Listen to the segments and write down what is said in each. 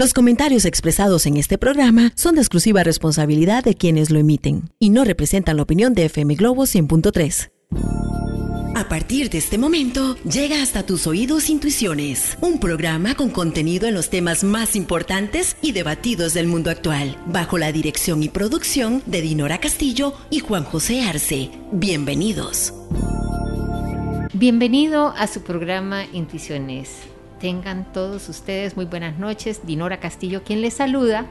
Los comentarios expresados en este programa son de exclusiva responsabilidad de quienes lo emiten y no representan la opinión de FM Globo 100.3. A partir de este momento, llega hasta tus oídos Intuiciones, un programa con contenido en los temas más importantes y debatidos del mundo actual, bajo la dirección y producción de Dinora Castillo y Juan José Arce. Bienvenidos. Bienvenido a su programa Intuiciones. Tengan todos ustedes muy buenas noches. Dinora Castillo, quien les saluda.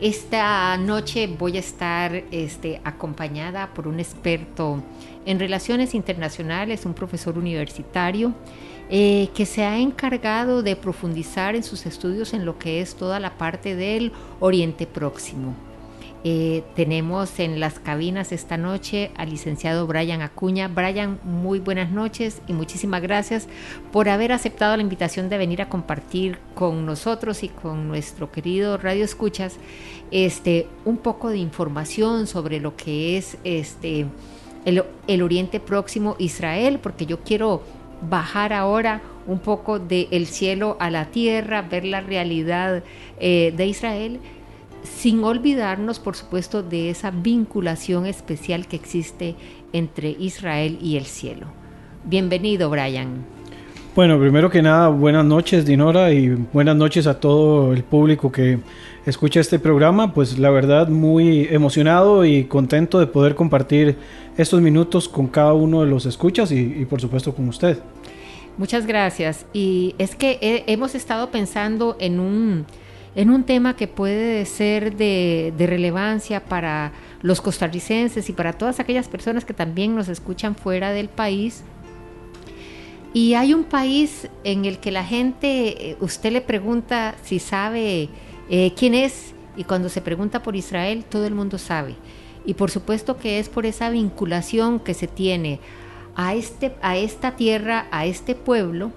Esta noche voy a estar este, acompañada por un experto en relaciones internacionales, un profesor universitario, eh, que se ha encargado de profundizar en sus estudios en lo que es toda la parte del Oriente Próximo. Eh, tenemos en las cabinas esta noche al licenciado Brian Acuña. Brian, muy buenas noches y muchísimas gracias por haber aceptado la invitación de venir a compartir con nosotros y con nuestro querido Radio Escuchas este, un poco de información sobre lo que es este, el, Oriente Próximo, Israel, porque yo quiero bajar ahora un poco del cielo a la tierra, ver la realidad eh, de Israel sin olvidarnos, por supuesto, de esa vinculación especial que existe entre Israel y el cielo. Bienvenido, Brian. Bueno, primero que nada, buenas noches, Dinora, y buenas noches a todo el público que escucha este programa. Pues la verdad, muy emocionado y contento de poder compartir estos minutos con cada uno de los escuchas y, por supuesto con usted. Muchas gracias. Y es que hemos estado pensando en un en un tema que puede ser de, relevancia para los costarricenses y para todas aquellas personas que también nos escuchan fuera del país. Y hay un país en el que la gente, eh, usted le pregunta si sabe eh, quién es, y cuando se pregunta por Israel, todo el mundo sabe. Y por supuesto que es por esa vinculación que se tiene a, este, a esta tierra, a este pueblo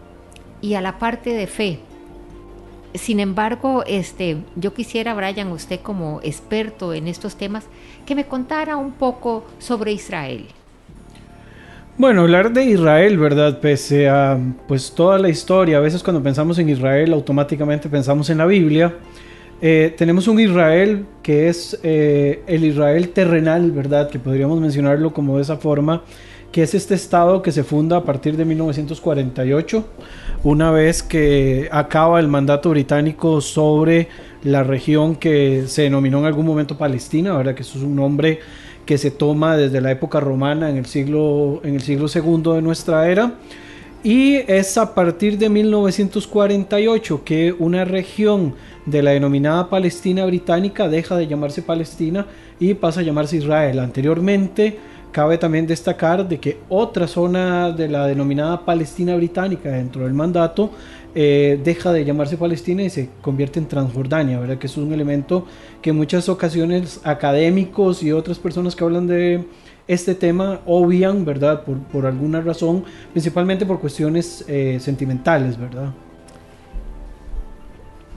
y a la parte de fe sin embargo, este, yo quisiera, Brian, usted como experto en estos temas, que me contara un poco sobre Israel. Bueno, hablar de Israel, ¿verdad? Pese a pues toda la historia, a veces cuando pensamos en Israel automáticamente pensamos en la Biblia. Eh, tenemos un Israel que es eh, el Israel terrenal, ¿verdad? Que podríamos mencionarlo como de esa forma, que es este estado que se funda a partir de 1948 una vez que acaba el mandato británico sobre la región que se denominó en algún momento Palestina, ¿verdad? Que eso es un nombre que se toma desde la época romana en el siglo, en el siglo II de nuestra era. Y es a partir de 1948 que una región de la denominada Palestina británica deja de llamarse Palestina y pasa a llamarse Israel. Anteriormente, Cabe también destacar de que otra zona de la denominada Palestina británica dentro del mandato eh, deja de llamarse Palestina y se convierte en Transjordania, ¿verdad? Que es un elemento que en muchas ocasiones académicos y otras personas que hablan de este tema obvian, ¿verdad? Por, alguna razón, principalmente por cuestiones eh, sentimentales, ¿verdad?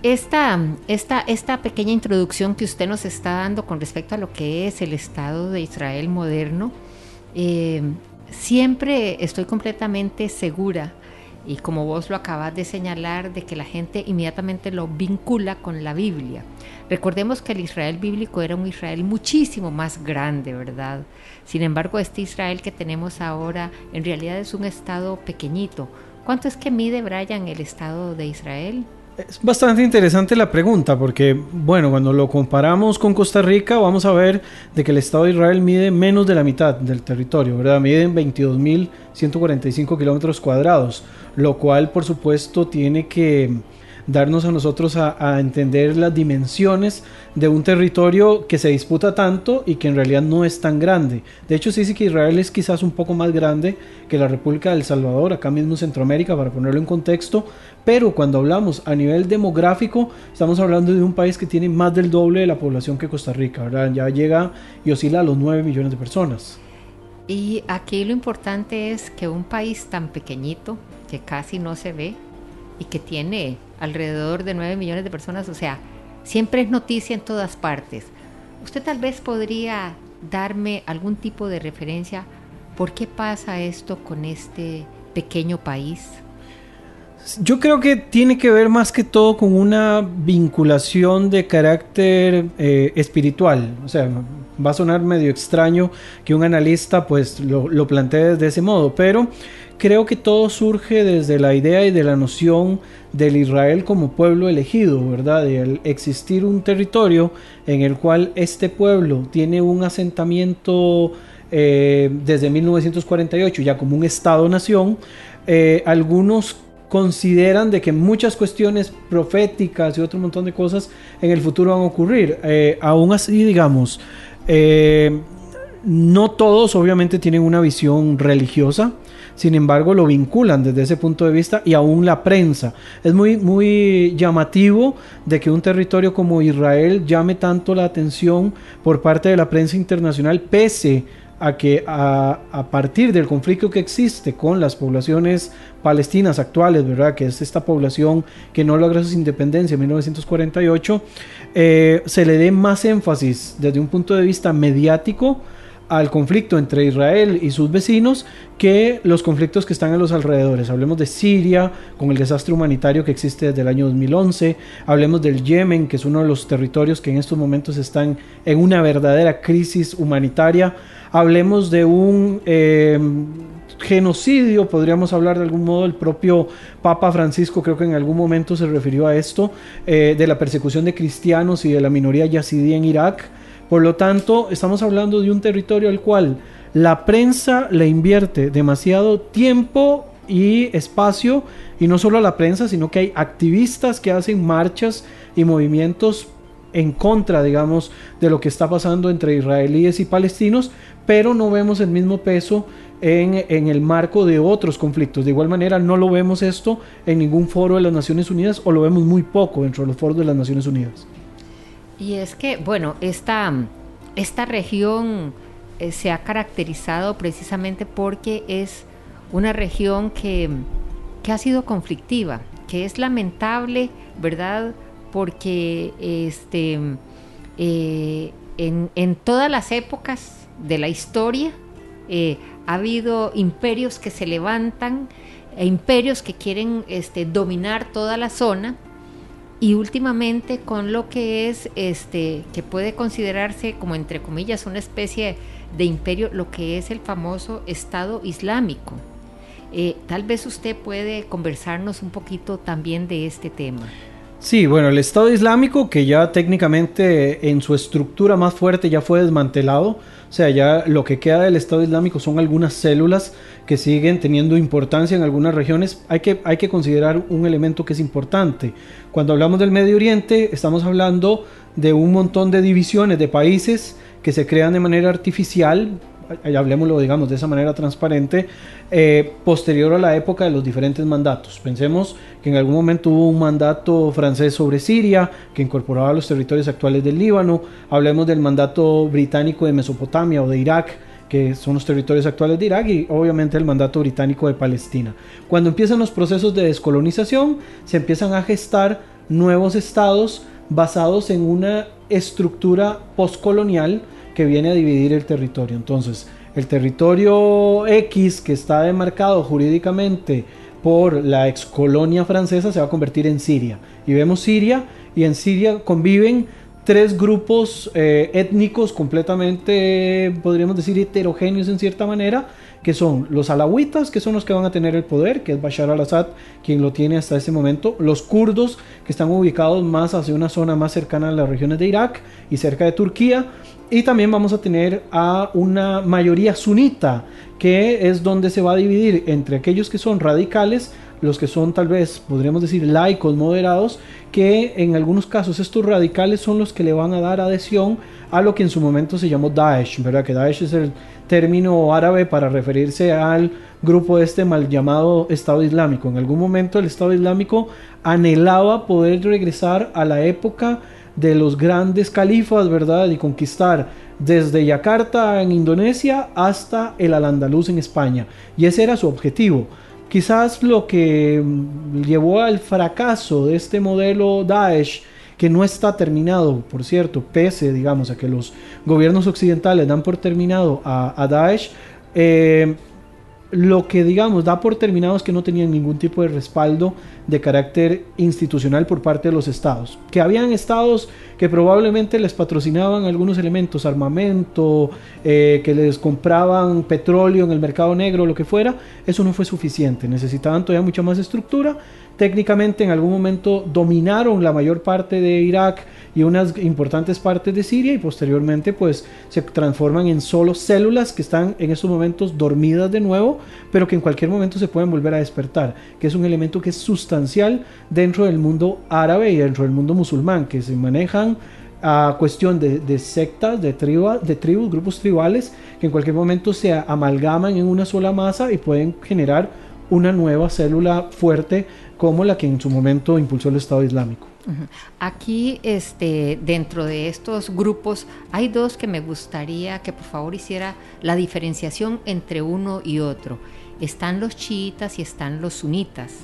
Esta, esta, esta pequeña introducción que usted nos está dando con respecto a lo que es el Estado de Israel moderno, eh, siempre estoy completamente segura y como vos lo acabas de señalar, de que la gente inmediatamente lo vincula con la Biblia. Recordemos que el Israel bíblico era un Israel muchísimo más grande, ¿verdad? Sin embargo, este Israel que tenemos ahora en realidad es un estado pequeñito. ¿Cuánto es que mide Brian el estado de Israel? Es bastante interesante la pregunta porque, bueno, cuando lo comparamos con Costa Rica, vamos a ver de que el Estado de Israel mide menos de la mitad del territorio, ¿verdad? Mide 22.145 kilómetros cuadrados, lo cual, por supuesto, tiene que darnos a nosotros a, entender las dimensiones de un territorio que se disputa tanto y que en realidad no es tan grande. De hecho, se dice que Israel es quizás un poco más grande que la República del Salvador, acá mismo en Centroamérica, para ponerlo en contexto, pero cuando hablamos a nivel demográfico, estamos hablando de un país que tiene más del doble de la población que Costa Rica, ¿verdad? Ya llega y oscila a los 9 millones de personas. Y aquí lo importante es que un país tan pequeñito, que casi no se ve, y que tiene alrededor de 9 millones de personas, o sea, siempre es noticia en todas partes. ¿Usted tal vez podría darme algún tipo de referencia por qué pasa esto con este pequeño país? Yo creo que tiene que ver más que todo con una vinculación de carácter eh, espiritual. O sea, va a sonar medio extraño que un analista pues lo, lo plantee de ese modo, pero creo que todo surge desde la idea y de la noción del Israel como pueblo elegido, ¿verdad? De existir un territorio en el cual este pueblo tiene un asentamiento eh, desde 1948 ya como un Estado-nación, eh, algunos consideran de que muchas cuestiones proféticas y otro montón de cosas en el futuro van a ocurrir. Eh, aún así, digamos, no todos obviamente tienen una visión religiosa sin embargo lo vinculan desde ese punto de vista y aún la prensa. Es muy, muy llamativo de que un territorio como Israel llame tanto la atención por parte de la prensa internacional, pese a que a, partir del conflicto que existe con las poblaciones palestinas actuales, ¿verdad? Que es esta población que no logra su independencia en 1948, eh, se le dé más énfasis desde un punto de vista mediático al conflicto entre Israel y sus vecinos que los conflictos que están en los alrededores. Hablemos de Siria, con el desastre humanitario que existe desde el año 2011. Hablemos del Yemen, que es uno de los territorios que en estos momentos están en una verdadera crisis humanitaria. Hablemos de un eh, genocidio, podríamos hablar de algún modo, el propio Papa Francisco creo que en algún momento se refirió a esto, eh, de la persecución de cristianos y de la minoría yazidí en Irak. Por lo tanto, estamos hablando de un territorio al cual la prensa le invierte demasiado tiempo y espacio, y no solo la prensa, sino que hay activistas que hacen marchas y movimientos en contra, digamos, de lo que está pasando entre israelíes y palestinos, pero no vemos el mismo peso en, en, el marco de otros conflictos. De igual manera, no lo vemos esto en ningún foro de las Naciones Unidas o lo vemos muy poco dentro de los foros de las Naciones Unidas. Y es que, bueno, esta, esta región eh, se ha caracterizado precisamente porque es una región que, que, ha sido conflictiva, que es lamentable, ¿verdad? Porque este, eh, en, en, todas las épocas de la historia eh, ha habido imperios que se levantan, e imperios que quieren este, dominar toda la zona y últimamente con lo que es este que puede considerarse como entre comillas una especie de imperio lo que es el famoso Estado Islámico. Eh, tal vez usted puede conversarnos un poquito también de este tema. Sí, bueno, el Estado Islámico que ya técnicamente en su estructura más fuerte ya fue desmantelado, o sea, ya lo que queda del Estado Islámico son algunas células que siguen teniendo importancia en algunas regiones. Hay que, hay que considerar un elemento que es importante. Cuando hablamos del Medio Oriente, estamos hablando de un montón de divisiones de países que se crean de manera artificial hablemoslo, digamos, de esa manera transparente, eh, posterior a la época de los diferentes mandatos. Pensemos que en algún momento hubo un mandato francés sobre Siria, que incorporaba los territorios actuales del Líbano, hablemos del mandato británico de Mesopotamia o de Irak, que son los territorios actuales de Irak, y obviamente el mandato británico de Palestina. Cuando empiezan los procesos de descolonización, se empiezan a gestar nuevos estados basados en una estructura postcolonial que viene a dividir el territorio. Entonces, el territorio X que está demarcado jurídicamente por la ex colonia francesa se va a convertir en Siria. Y vemos Siria y en Siria conviven tres grupos eh, étnicos completamente, podríamos decir, heterogéneos en cierta manera, que son los alawitas, que son los que van a tener el poder, que es Bashar al-Assad quien lo tiene hasta ese momento, los kurdos, que están ubicados más hacia una zona más cercana a las regiones de Irak y cerca de Turquía, y también vamos a tener a una mayoría sunita, que es donde se va a dividir entre aquellos que son radicales, los que son tal vez, podríamos decir, laicos, moderados, que en algunos casos estos radicales son los que le van a dar adhesión a lo que en su momento se llamó Daesh, ¿verdad? Que Daesh es el término árabe para referirse al grupo este mal llamado Estado Islámico. En algún momento el Estado Islámico anhelaba poder regresar a la época de los grandes califas, ¿verdad? Y conquistar desde Yakarta en Indonesia hasta el Al-Andalus en España. Y ese era su objetivo. Quizás lo que mm, llevó al fracaso de este modelo Daesh, que no está terminado, por cierto, pese, digamos, a que los gobiernos occidentales dan por terminado a, Daesh, eh, lo que digamos da por terminado es que no tenían ningún tipo de respaldo de carácter institucional por parte de los estados. Que habían estados que probablemente les patrocinaban algunos elementos, armamento, eh, que les compraban petróleo en el mercado negro, lo que fuera, eso no fue suficiente. Necesitaban todavía mucha más estructura. Técnicamente en algún momento dominaron la mayor parte de Irak y unas importantes partes de Siria y posteriormente pues se transforman en solo células que están en estos momentos dormidas de nuevo, pero que en cualquier momento se pueden volver a despertar, que es un elemento que es sustancial dentro del mundo árabe y dentro del mundo musulmán, que se manejan a cuestión de, sectas, de, de tribus, grupos tribales, que en cualquier momento se amalgaman en una sola masa y pueden generar una nueva célula fuerte como la que en su momento impulsó el Estado Islámico. Aquí, este, dentro de estos grupos, hay dos que me gustaría que por favor hiciera la diferenciación entre uno y otro. Están los chiitas y están los sunitas.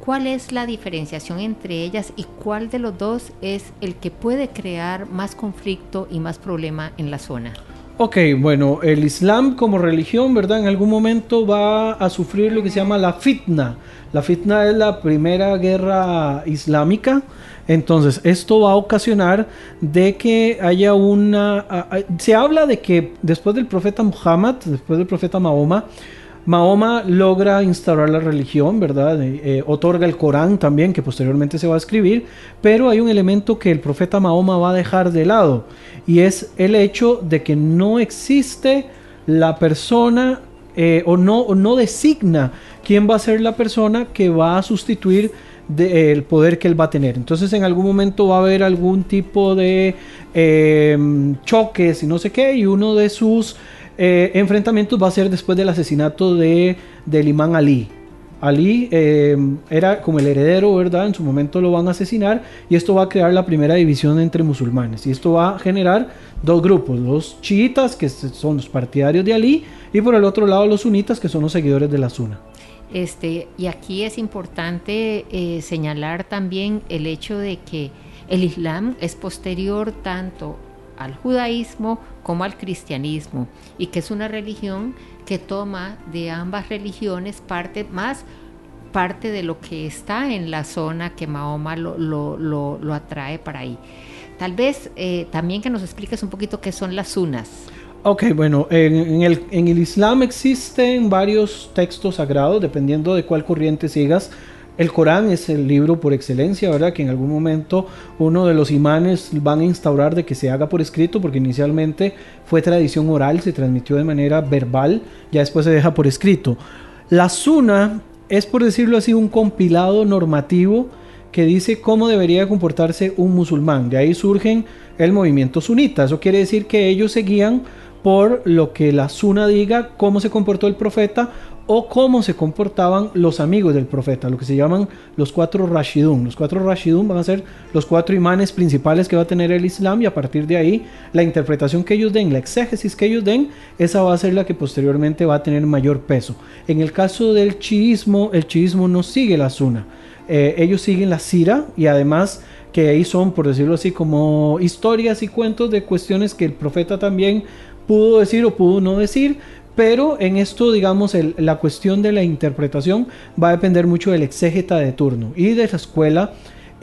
¿Cuál es la diferenciación entre ellas y cuál de los dos es el que puede crear más conflicto y más problema en la zona? Ok, bueno, el Islam como religión, ¿verdad? En algún momento va a sufrir lo que se llama la fitna. La fitna es la primera guerra islámica. Entonces, esto va a ocasionar de que haya una... Se habla de que después del profeta Muhammad, después del profeta Mahoma, Mahoma logra instaurar la religión, ¿verdad? Eh, eh, otorga el Corán también, que posteriormente se va a escribir, pero hay un elemento que el profeta Mahoma va a dejar de lado, y es el hecho de que no existe la persona eh, o, no, no designa quién va a ser la persona que va a sustituir el poder que él va a tener. Entonces en algún momento va a haber algún tipo de choques y no sé qué, y uno de sus eh, enfrentamientos va a ser después del asesinato de, del imán Ali. Ali eh, era como el heredero, ¿verdad? En su momento lo van a asesinar y esto va a crear la primera división entre musulmanes. Y esto va a generar dos grupos, los chiitas, que son los partidarios de Ali, y por el otro lado los sunitas, que son los seguidores de la Sunna. Este, y aquí es importante eh, señalar también el hecho de que el Islam es posterior tanto al judaísmo como al cristianismo y que es una religión que toma de ambas religiones parte más parte de lo que está en la zona que Mahoma lo, lo, atrae para ahí. Tal vez eh, también que nos expliques un poquito qué son las sunas. Ok, bueno, en, el, en el Islam existen varios textos sagrados, dependiendo de cuál corriente sigas. El Corán es el libro por excelencia, ¿verdad? Que en algún momento uno de los imanes van a instaurar de que se haga por escrito, porque inicialmente fue tradición oral, se transmitió de manera verbal, ya después se deja por escrito. La Suna es, por decirlo así, un compilado normativo que dice cómo debería comportarse un musulmán. De ahí surgen el movimiento sunita. Eso quiere decir que ellos se guían por lo que la Suna diga, cómo se comportó el profeta o cómo se comportaban los amigos del profeta, lo que se llaman los cuatro Rashidun. Los cuatro Rashidun van a ser los cuatro imanes principales que va a tener el Islam y a partir de ahí la interpretación que ellos den, la exégesis que ellos den, esa va a ser la que posteriormente va a tener mayor peso. En el caso del chiismo, el chiismo no sigue la suna, eh, ellos siguen la sira y además que ahí son, por decirlo así, como historias y cuentos de cuestiones que el profeta también pudo decir o pudo no decir, pero en esto, digamos, la cuestión de la interpretación va a depender mucho del exégeta de turno y de la escuela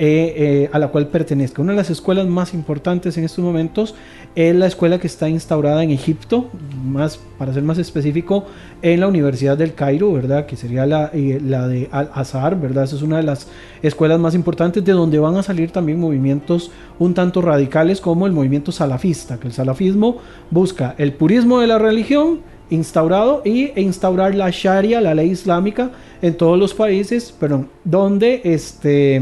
eh, eh, a la cual pertenezca. Una de las escuelas más importantes en estos momentos es la escuela que está instaurada en Egipto, más, para ser más específico, en la Universidad del Cairo, ¿verdad? Que sería la, eh, la de Al-Azhar, ¿verdad? Esa es una de las escuelas más importantes de donde van a salir también movimientos un tanto radicales como el movimiento salafista, que el salafismo busca el purismo de la religión, instaurado y e instaurar la Sharia, la ley islámica, en todos los países, pero donde, este,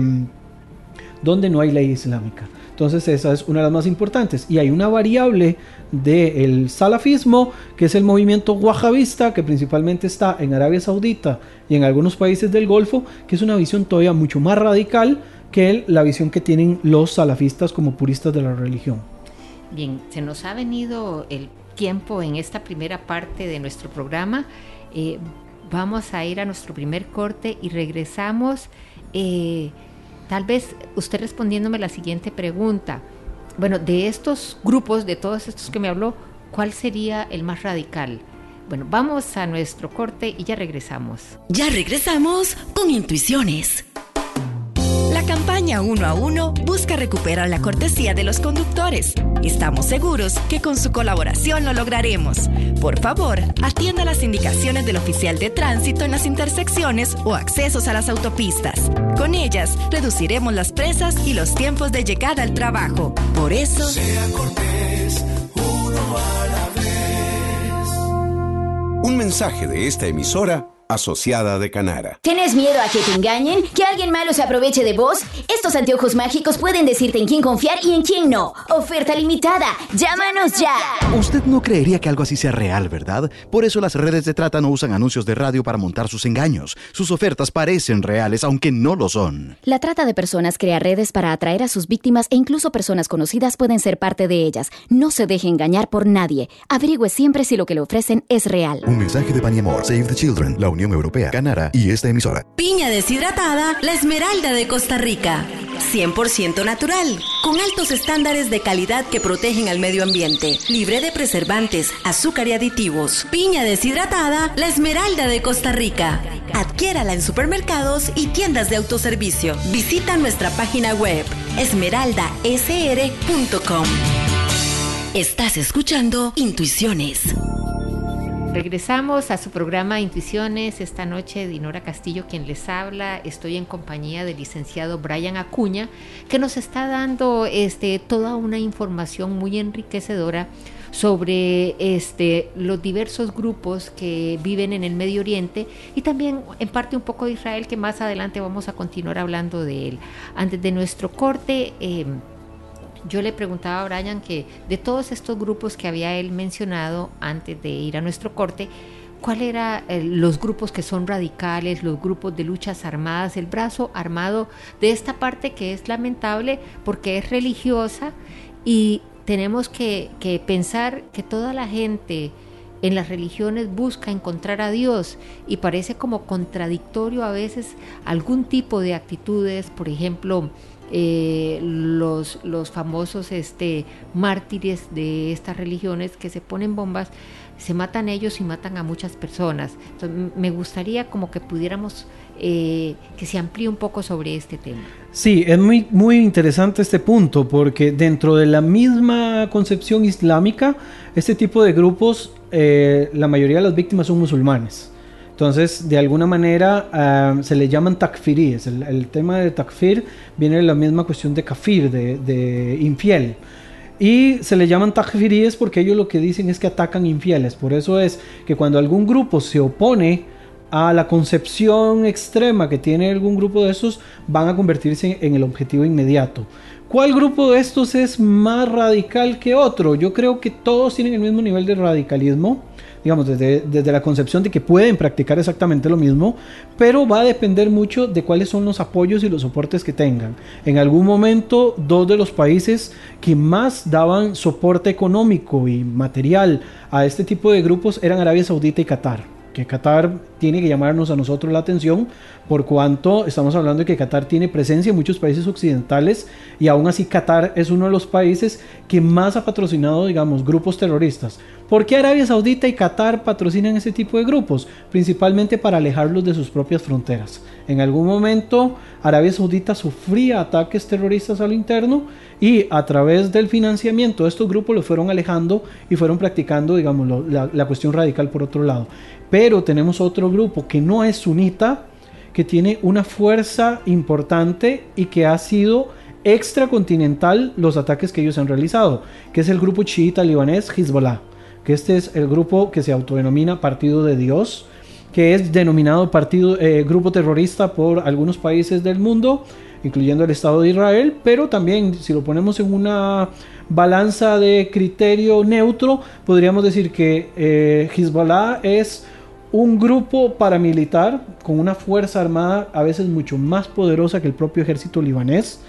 donde no hay ley islámica. Entonces esa es una de las más importantes. Y hay una variable del salafismo, que es el movimiento wahhabista, que principalmente está en Arabia Saudita y en algunos países del Golfo, que es una visión todavía mucho más radical que la visión que tienen los salafistas como puristas de la religión. Bien, se nos ha venido el tiempo en esta primera parte de nuestro programa. Eh, vamos a ir a nuestro primer corte y regresamos. Eh, tal vez usted respondiéndome la siguiente pregunta. Bueno, de estos grupos, de todos estos que me habló, ¿cuál sería el más radical? Bueno, vamos a nuestro corte y ya regresamos. Ya regresamos con Intuiciones. Campaña Uno a Uno busca recuperar la cortesía de los conductores. Estamos seguros que con su colaboración lo lograremos. Por favor, atienda las indicaciones del oficial de tránsito en las intersecciones o accesos a las autopistas. Con ellas, reduciremos las presas y los tiempos de llegada al trabajo. Por eso... Sea cortés, uno a la vez. Un mensaje de esta emisora asociada de Canara. ¿Tienes miedo a que te engañen? ¿Que alguien malo se aproveche de vos? Estos anteojos mágicos pueden decirte en quién confiar y en quién no. Oferta limitada. Llámanos ya. Usted no creería que algo así sea real, ¿verdad? Por eso las redes de trata no usan anuncios de radio para montar sus engaños. Sus ofertas parecen reales, aunque no lo son. La trata de personas crea redes para atraer a sus víctimas e incluso personas conocidas pueden ser parte de ellas. No se deje engañar por nadie. Averigüe siempre si lo que le ofrecen es real. Un mensaje de Paniamor, Save the Children, la Unión y esta emisora. Piña deshidratada, la esmeralda de Costa Rica. 100% natural, con altos estándares de calidad que protegen al medio ambiente, libre de preservantes, azúcar y aditivos. Piña deshidratada, la esmeralda de Costa Rica. Adquiérala en supermercados y tiendas de autoservicio. Visita nuestra página web esmeraldasr.com. Estás escuchando Intuiciones. Regresamos a su programa Intuiciones. Esta noche Dinora Castillo quien les habla. Estoy en compañía del licenciado Brian Acuña, que nos está dando este, toda una información muy enriquecedora sobre este, los diversos grupos que viven en el Medio Oriente y también en parte un poco de Israel, que más adelante vamos a continuar hablando de él. Antes de nuestro corte, eh, yo le preguntaba a Brian que de todos estos grupos que había él mencionado antes de ir a nuestro corte, ¿cuál eran los grupos que son radicales, los grupos de luchas armadas, el brazo armado de esta parte que es lamentable porque es religiosa y tenemos que, que pensar que toda la gente en las religiones busca encontrar a Dios y parece como contradictorio a veces algún tipo de actitudes, por ejemplo, eh, los, los famosos este, mártires de estas religiones que se ponen bombas, se matan ellos y matan a muchas personas. Entonces, me gustaría como que pudiéramos eh, que se amplíe un poco sobre este tema. Sí, es muy, muy interesante este punto porque dentro de la misma concepción islámica, este tipo de grupos, eh, la mayoría de las víctimas son musulmanes. Entonces, de alguna manera uh, se le llaman takfiríes. El, el, tema de takfir viene de la misma cuestión de kafir, de, de, infiel. Y se le llaman takfiríes porque ellos lo que dicen es que atacan infieles. Por eso es que cuando algún grupo se opone a la concepción extrema que tiene algún grupo de estos, van a convertirse en el objetivo inmediato. ¿Cuál grupo de estos es más radical que otro? Yo creo que todos tienen el mismo nivel de radicalismo digamos, desde, desde, la concepción de que pueden practicar exactamente lo mismo, pero va a depender mucho de cuáles son los apoyos y los soportes que tengan. En algún momento, dos de los países que más daban soporte económico y material a este tipo de grupos eran Arabia Saudita y Qatar. Que Qatar tiene que llamarnos a nosotros la atención por cuanto estamos hablando de que Qatar tiene presencia en muchos países occidentales y aún así Qatar es uno de los países que más ha patrocinado, digamos, grupos terroristas. ¿Por qué Arabia Saudita y Qatar patrocinan ese tipo de grupos? Principalmente para alejarlos de sus propias fronteras. En algún momento Arabia Saudita sufría ataques terroristas a lo interno y a través del financiamiento de estos grupos los fueron alejando y fueron practicando, digamos, la, la cuestión radical por otro lado. Pero tenemos otro grupo que no es sunita, que tiene una fuerza importante y que ha sido extracontinental los ataques que ellos han realizado, que es el grupo chiita libanés Hezbollah, que este es el grupo que se autodenomina Partido de Dios, que es denominado partido, eh, grupo terrorista por algunos países del mundo, incluyendo el Estado de Israel, pero también si lo ponemos en una balanza de criterio neutro, podríamos decir que eh, Hezbollah es un grupo paramilitar con una fuerza armada a veces mucho más poderosa que el propio ejército libanés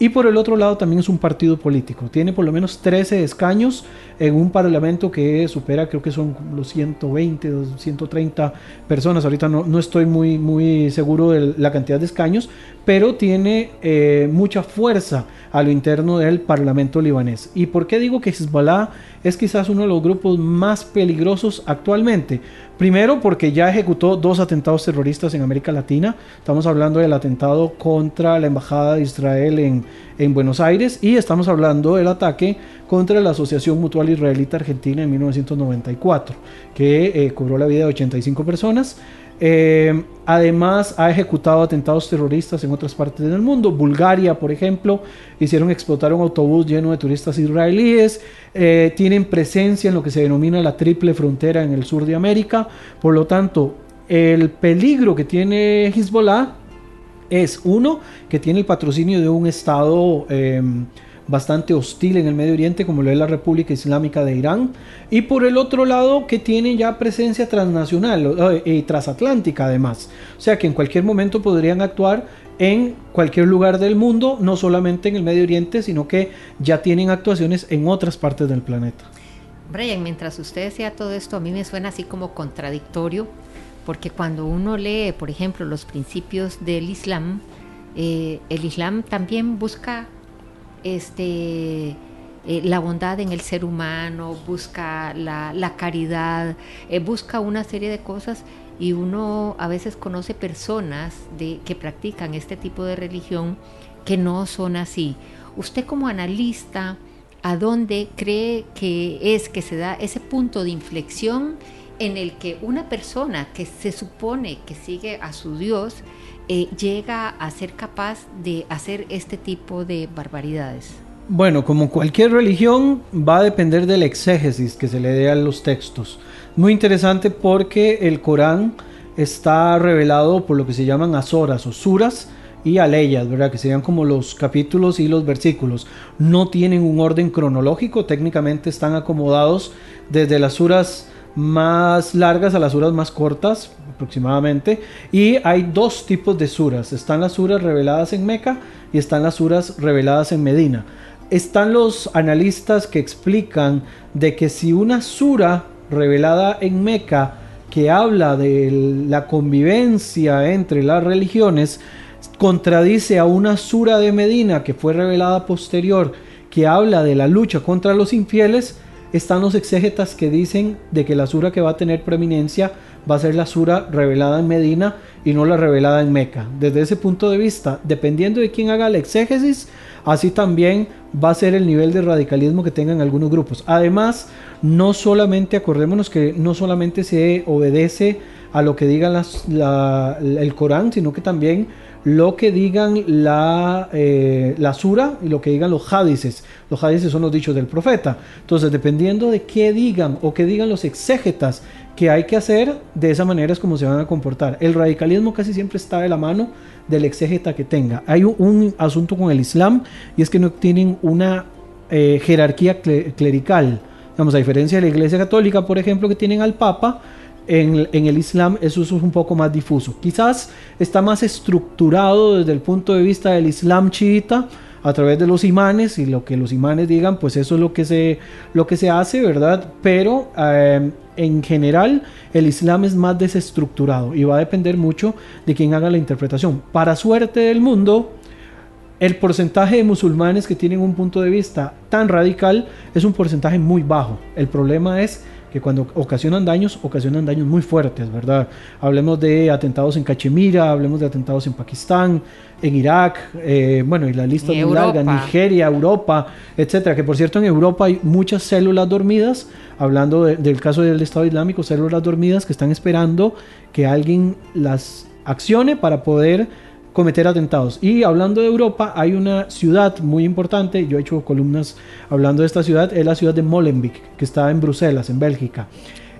Y por el otro lado también es un partido político. Tiene por lo menos 13 escaños en un parlamento que supera, creo que son los 120, 130 personas. Ahorita no, no estoy muy, muy seguro de la cantidad de escaños, pero tiene eh, mucha fuerza a lo interno del parlamento libanés. ¿Y por qué digo que Hezbollah es quizás uno de los grupos más peligrosos actualmente? Primero porque ya ejecutó dos atentados terroristas en América Latina. Estamos hablando del atentado contra la Embajada de Israel en, en Buenos Aires y estamos hablando del ataque contra la Asociación Mutual Israelita Argentina en 1994, que eh, cobró la vida de 85 personas. Eh, además, ha ejecutado atentados terroristas en otras partes del mundo. Bulgaria, por ejemplo, hicieron explotar un autobús lleno de turistas israelíes. Eh, tienen presencia en lo que se denomina la triple frontera en el sur de América. Por lo tanto, el peligro que tiene Hezbollah es uno, que tiene el patrocinio de un Estado em, bastante hostil en el Medio Oriente, como lo es la República Islámica de Irán, y por el otro lado que tiene ya presencia transnacional y transatlántica además. O sea que en cualquier momento podrían actuar en cualquier lugar del mundo, no solamente en el Medio Oriente, sino que ya tienen actuaciones en otras partes del planeta. Brian, mientras usted decía todo esto, a mí me suena así como contradictorio, porque cuando uno lee, por ejemplo, los principios del Islam, eh, el Islam también busca este, eh, la bondad en el ser humano, busca la, caridad, eh, busca una serie de cosas y uno a veces conoce personas de, que practican este tipo de religión que no son así. Usted como analista, ¿a dónde cree que es que se da ese punto de inflexión en el que una persona que se supone que sigue a su Dios, eh, llega a ser capaz de hacer este tipo de barbaridades? Bueno, como cualquier religión, va a depender del exégesis que se le dé a los textos. Muy interesante porque el Corán está revelado por lo que se llaman asoras o suras y aleyas, ¿verdad? Que serían como los capítulos y los versículos. No tienen un orden cronológico, técnicamente están acomodados desde las suras más largas a las suras más cortas aproximadamente. Y hay dos tipos de suras. Están las suras reveladas en Meca y están las suras reveladas en Medina. Están los analistas que explican de que si una sura revelada en Meca que habla de la convivencia entre las religiones contradice a una sura de Medina que fue revelada posterior que habla de la lucha contra los infieles están los exégetas que dicen de que la sura que va a tener preeminencia va a ser la sura revelada en Medina y no la revelada en Meca. Desde ese punto de vista, dependiendo de quién haga el exégesis, así también va a ser el nivel de radicalismo que tengan algunos grupos. Además, no solamente, acordémonos que no solamente se obedece a lo que diga el Corán, sino que también lo que digan la, eh, la sura y lo que digan los hadices. Los hadices son los dichos del profeta. Entonces, dependiendo de qué digan o qué digan los exégetas que hay que hacer, de esa manera es como se van a comportar. El radicalismo casi siempre está de la mano del exégeta que tenga. Hay un, asunto con el Islam y es que no tienen una eh, jerarquía clerical. Vamos, a diferencia de la Iglesia Católica, por ejemplo, que tienen al Papa, en, el Islam eso es un poco más difuso. Quizás está más estructurado desde el punto de vista del Islam chiita a través de los imanes y lo que los imanes digan, pues eso es lo que se, lo que se hace, ¿verdad? Pero eh, en general el Islam es más desestructurado y va a depender mucho de quien haga la interpretación. Para suerte del mundo, el porcentaje de musulmanes que tienen un punto de vista tan radical es un porcentaje muy bajo. El problema es que cuando ocasionan daños, ocasionan daños muy fuertes, ¿verdad? Hablemos de atentados en Cachemira, hablemos de atentados en Pakistán, en Irak, eh, bueno, y la lista es muy larga, Nigeria, Europa, etcétera. Que por cierto, en Europa hay muchas células dormidas, hablando del caso del Estado Islámico, células dormidas que están esperando que alguien las accione para poder cometer atentados. Y hablando de Europa, hay una ciudad muy importante, yo he hecho columnas hablando de esta ciudad, es la ciudad de Molenbeek, que está en Bruselas, en Bélgica.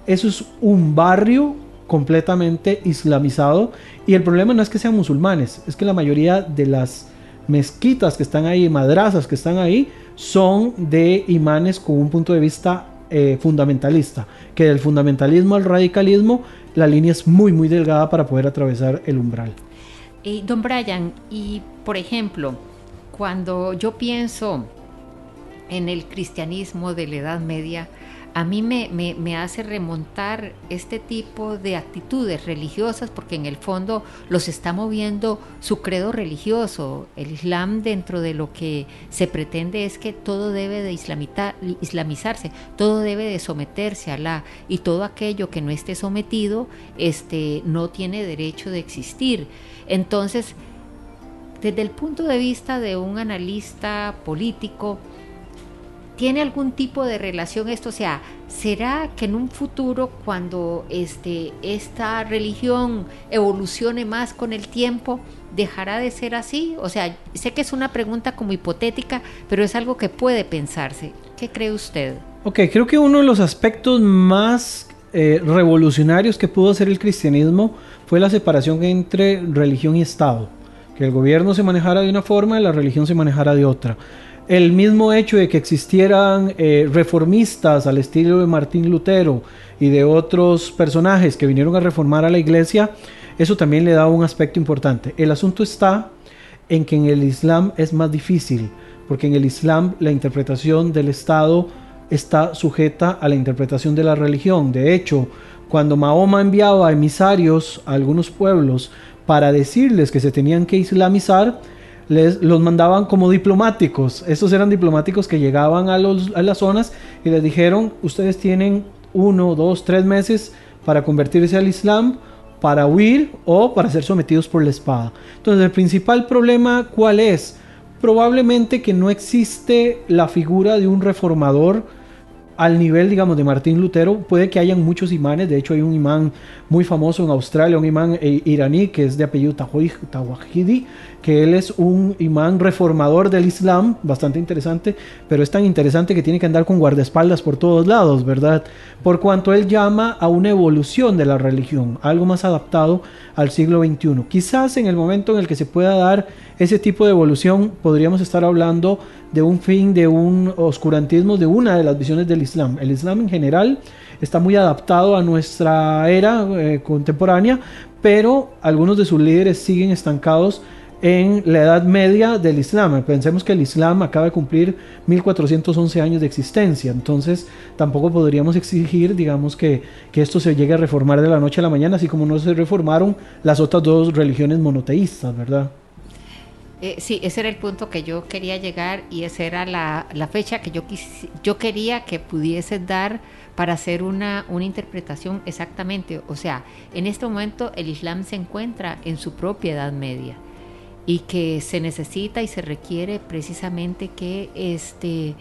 Eso es un barrio completamente islamizado y el problema no es que sean musulmanes, es que la mayoría de las mezquitas que están ahí, madrazas que están ahí, son de imanes con un punto de vista eh, fundamentalista, que del fundamentalismo al radicalismo la línea es muy muy delgada para poder atravesar el umbral. Don Brian, y por ejemplo, cuando yo pienso en el cristianismo de la Edad Media, a mí me, hace remontar este tipo de actitudes religiosas porque en el fondo los está moviendo su credo religioso. El Islam dentro de lo que se pretende es que todo debe de islamizarse, todo debe de someterse a la y todo aquello que no esté sometido este, no tiene derecho de existir. Entonces, desde el punto de vista de un analista político, ¿Tiene algún tipo de relación esto? O sea, ¿será que en un futuro cuando este, esta religión evolucione más con el tiempo, dejará de ser así? O sea, sé que es una pregunta como hipotética, pero es algo que puede pensarse. ¿Qué cree usted? Ok, creo que uno de los aspectos más eh, revolucionarios que pudo hacer el cristianismo fue la separación entre religión y Estado. Que el gobierno se manejara de una forma y la religión se manejara de otra el mismo hecho de que existieran eh, reformistas al estilo de Martín Lutero y de otros personajes que vinieron a reformar a la iglesia, eso también le da un aspecto importante. El asunto está en que en el Islam es más difícil, porque en el Islam la interpretación del Estado está sujeta a la interpretación de la religión. De hecho, cuando Mahoma enviaba emisarios a algunos pueblos para decirles que se tenían que islamizar, les, los mandaban como diplomáticos. Estos eran diplomáticos que llegaban a, los, a las zonas y les dijeron, ustedes tienen uno, dos, tres meses para convertirse al Islam, para huir o para ser sometidos por la espada. Entonces el principal problema, ¿cuál es? Probablemente que no existe la figura de un reformador al nivel, digamos, de Martín Lutero, puede que hayan muchos imanes. De hecho, hay un imán muy famoso en Australia, un imán eh, iraní que es de apellido Tawahidi, que él es un imán reformador del Islam, bastante interesante, pero es tan interesante que tiene que andar con guardaespaldas por todos lados, ¿verdad? Por cuanto él llama a una evolución de la religión, algo más adaptado al siglo XXI. Quizás en el momento en el que se pueda dar ese tipo de evolución, podríamos estar hablando de un fin, de un oscurantismo, de una de las visiones del Islam. El Islam en general está muy adaptado a nuestra era eh, contemporánea, pero algunos de sus líderes siguen estancados en la Edad Media del Islam. Pensemos que el Islam acaba de cumplir 1411 años de existencia, entonces tampoco podríamos exigir, digamos, que, que, esto se llegue a reformar de la noche a la mañana, así como no se reformaron las otras dos religiones monoteístas, ¿verdad? Eh, sí, ese era el punto que yo quería llegar y esa era la, fecha que yo, yo quería que pudiese dar para hacer una, una interpretación exactamente. O sea, en este momento el Islam se encuentra en su propia Edad Media y que se necesita y se requiere precisamente que este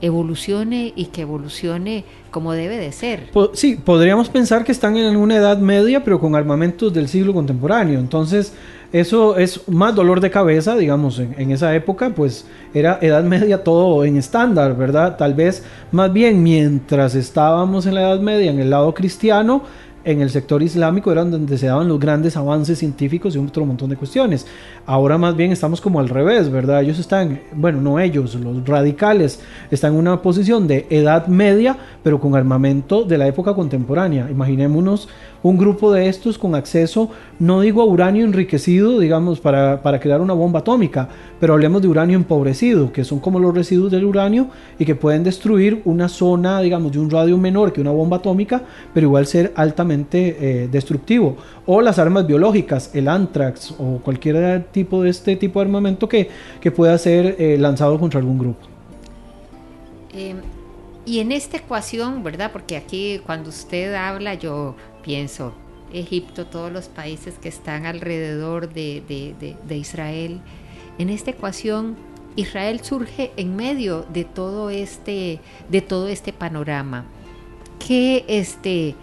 evolucione y que evolucione como debe de ser. Sí, podríamos pensar que están en una edad media, pero con armamentos del siglo contemporáneo. Entonces, eso es más dolor de cabeza, digamos, en, esa época, pues era edad media todo en estándar, ¿verdad? Tal vez más bien mientras estábamos en la edad media en el lado cristiano, en el sector islámico eran donde se daban los grandes avances científicos y otro montón de cuestiones. Ahora más bien estamos como al revés, ¿verdad? Ellos están, bueno, no ellos, los radicales, están en una posición de edad media, pero con armamento de la época contemporánea. Imaginémonos un grupo de estos con acceso, no digo a uranio enriquecido, digamos, para, para, crear una bomba atómica, pero hablemos de uranio empobrecido, que son como los residuos del uranio y que pueden destruir una zona, digamos, de un radio menor que una bomba atómica, pero igual ser altamente eh, destructivo. O las armas biológicas, el anthrax o cualquier tipo de este tipo de armamento que, que pueda ser eh, lanzado contra algún grupo. Em, y en esta ecuación, ¿verdad? Porque aquí cuando usted habla, yo pienso, Egipto, todos los países que están alrededor de, Israel. En esta ecuación, Israel surge en medio de todo este, de todo este panorama. ¿Qué, este,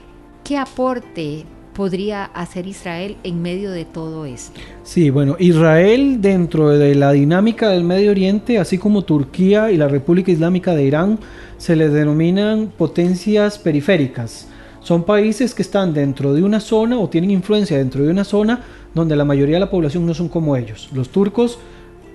¿Qué aporte podría hacer Israel en medio de todo esto? Sí, bueno, Israel dentro de la dinámica del Medio Oriente, así como Turquía y la República Islámica de Irán, se les denominan potencias periféricas son países que están dentro de una zona o tienen influencia dentro de una zona donde la mayoría de la población no son como ellos. Los turcos,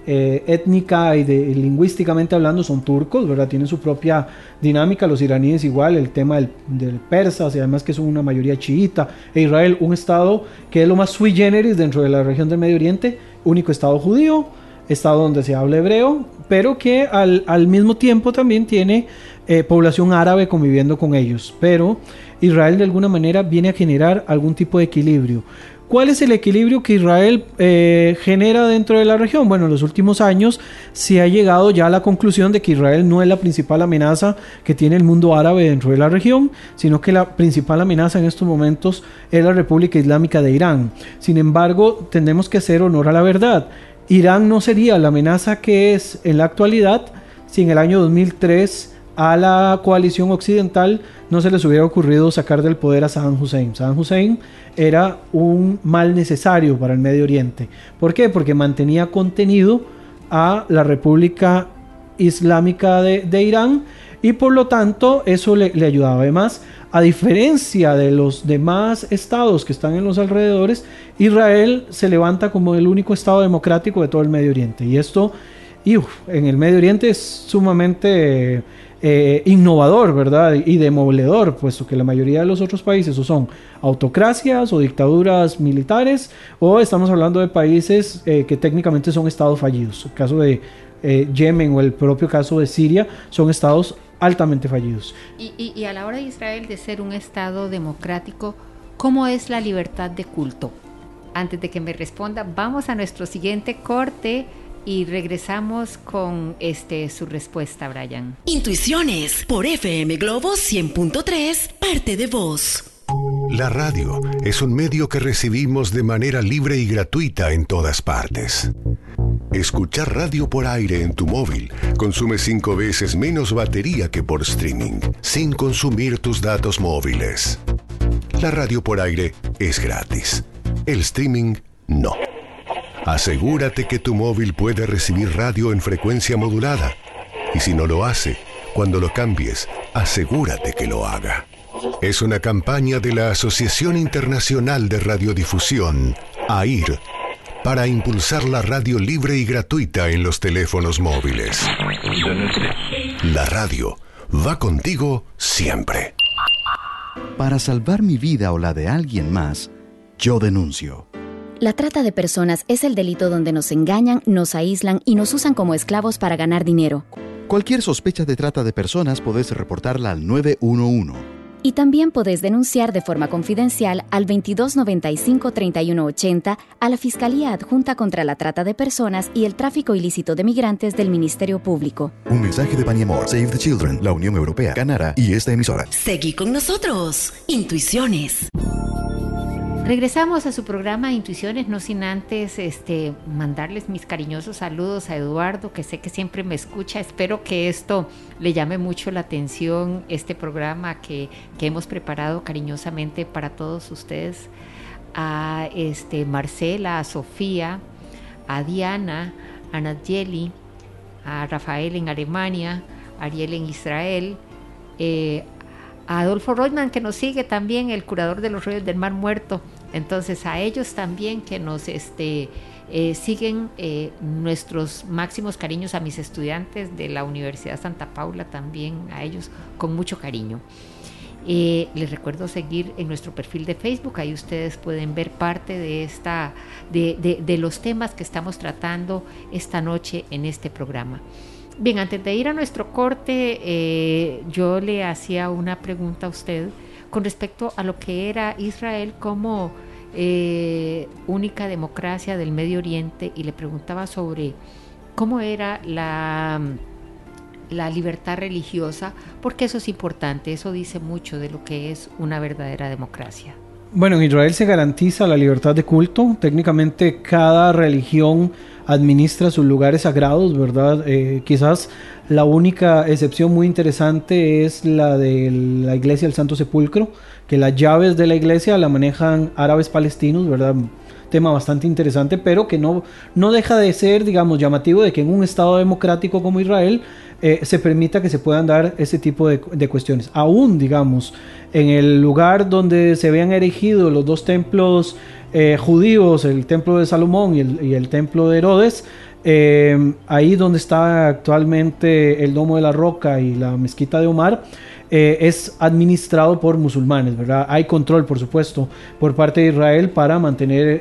eh, étnica y, lingüísticamente hablando, son turcos, ¿verdad? Tienen su propia dinámica. Los iraníes igual, el tema del, del persas y además que son una mayoría chiita. E Israel, un estado que es lo más sui generis dentro de la región del Medio Oriente, único estado judío estado donde se habla hebreo, pero que al, al mismo tiempo también tiene eh, población árabe conviviendo con ellos. Pero Israel de alguna manera viene a generar algún tipo de equilibrio. ¿Cuál es el equilibrio que Israel eh, genera dentro de la región? Bueno, en los últimos años se ha llegado ya a la conclusión de que Israel no es la principal amenaza que tiene el mundo árabe dentro de la región, sino que la principal amenaza en estos momentos es la República Islámica de Irán. Sin embargo, tenemos que hacer honor a la verdad. Irán no sería la amenaza que es en la actualidad si en el año 2003 a la coalición occidental no se les hubiera ocurrido sacar del poder a Saddam Hussein. Saddam Hussein era un mal necesario para el Medio Oriente. ¿Por qué? Porque mantenía contenido a la República Islámica de, Irán y por lo tanto eso le, le, ayudaba. Además, a diferencia de los demás estados que están en los alrededores, Israel se levanta como el único estado democrático de todo el Medio Oriente. Y esto y, en el Medio Oriente es sumamente eh, innovador, ¿verdad? Y demoledor, puesto que la mayoría de los otros países o son autocracias o dictaduras militares, o estamos hablando de países eh, que técnicamente son estados fallidos. El caso de eh, Yemen o el propio caso de Siria son estados altamente fallidos. Y, y a la hora de Israel de ser un estado democrático, ¿cómo es la libertad de culto? Antes de que me responda, vamos a nuestro siguiente corte y regresamos con este su respuesta, Brian. Intuiciones por FM Globo 100.3, parte de voz. La radio es un medio que recibimos de manera libre y gratuita en todas partes. Escuchar radio por aire en tu móvil consume cinco veces menos batería que por streaming, sin consumir tus datos móviles. La radio por aire es gratis. El streaming no. Asegúrate que tu móvil puede recibir radio en frecuencia modulada. Y si no lo hace, cuando lo cambies, asegúrate que lo haga. Es una campaña de la Asociación Internacional de Radiodifusión, AIR, para impulsar la radio libre y gratuita en los teléfonos móviles. La radio va contigo siempre. Para salvar mi vida o la de alguien más, yo denuncio. La trata de personas es el delito donde nos engañan, nos aíslan y nos usan como esclavos para ganar dinero. Cualquier sospecha de trata de personas podés reportarla al 911. Y también podés denunciar de forma confidencial al 2295-3180 a la Fiscalía Adjunta contra la Trata de Personas y el Tráfico Ilícito de Migrantes del Ministerio Público. Un mensaje de Paniamor, Save the Children, la Unión Europea, Canara y esta emisora. Seguí con nosotros. Intuiciones. Regresamos a su programa Intuiciones, no sin antes este, mandarles mis cariñosos saludos a Eduardo, que sé que siempre me escucha. Espero que esto le llame mucho la atención, este programa que, hemos preparado cariñosamente para todos ustedes. A este, Marcela, a Sofía, a Diana, a Nayeli, a Rafael en Alemania, a Ariel en Israel, eh, a Adolfo Reutemann que nos sigue también, el curador de los rollos del mar muerto, entonces a ellos también que nos este, eh, siguen eh, nuestros máximos cariños a mis estudiantes de la Universidad Santa Paula también, a ellos con mucho cariño. Eh, les recuerdo seguir en nuestro perfil de Facebook, ahí ustedes pueden ver parte de, esta, de, de los temas que estamos tratando esta noche en este programa. Bien, antes de ir a nuestro corte, yo le hacía una pregunta a usted con respecto a lo que era Israel como eh, única democracia del Medio Oriente y le preguntaba sobre cómo era la, la libertad religiosa, porque eso es importante, eso dice mucho de lo que es una verdadera democracia. Bueno, en Israel se garantiza la libertad de culto. Técnicamente cada religión administra sus lugares sagrados, ¿verdad? Eh, quizás la única excepción muy interesante es la de la iglesia del Santo Sepulcro, que las llaves de la iglesia la manejan árabes palestinos, ¿verdad? Tema bastante interesante, pero que no, no deja de ser, digamos, llamativo de que en un Estado democrático como Israel eh, se permita que se puedan dar ese tipo de, cuestiones. Aún, digamos, en el lugar donde se habían erigido los dos templos eh, judíos, el templo de Salomón y el, templo de Herodes, eh, ahí donde está actualmente el Domo de la Roca y la Mezquita de Omar, eh, es administrado por musulmanes, ¿verdad? Hay control, por supuesto, por parte de Israel para mantener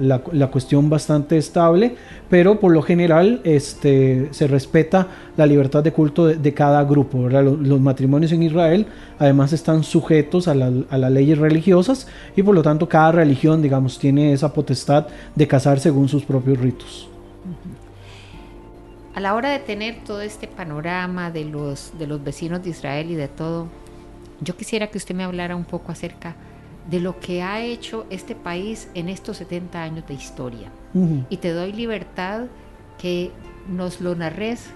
la, cuestión bastante estable, pero por lo general este, se respeta la libertad de culto de, cada grupo. Los, matrimonios en Israel además están sujetos a, las leyes religiosas y por lo tanto cada religión, digamos, tiene esa potestad de casar según sus propios ritos a la hora de tener todo este panorama de los, de los vecinos de Israel y de todo, yo quisiera que usted me hablara un poco acerca de lo que ha hecho este país en estos 70 años de historia. Y te doy libertad que nos lo narres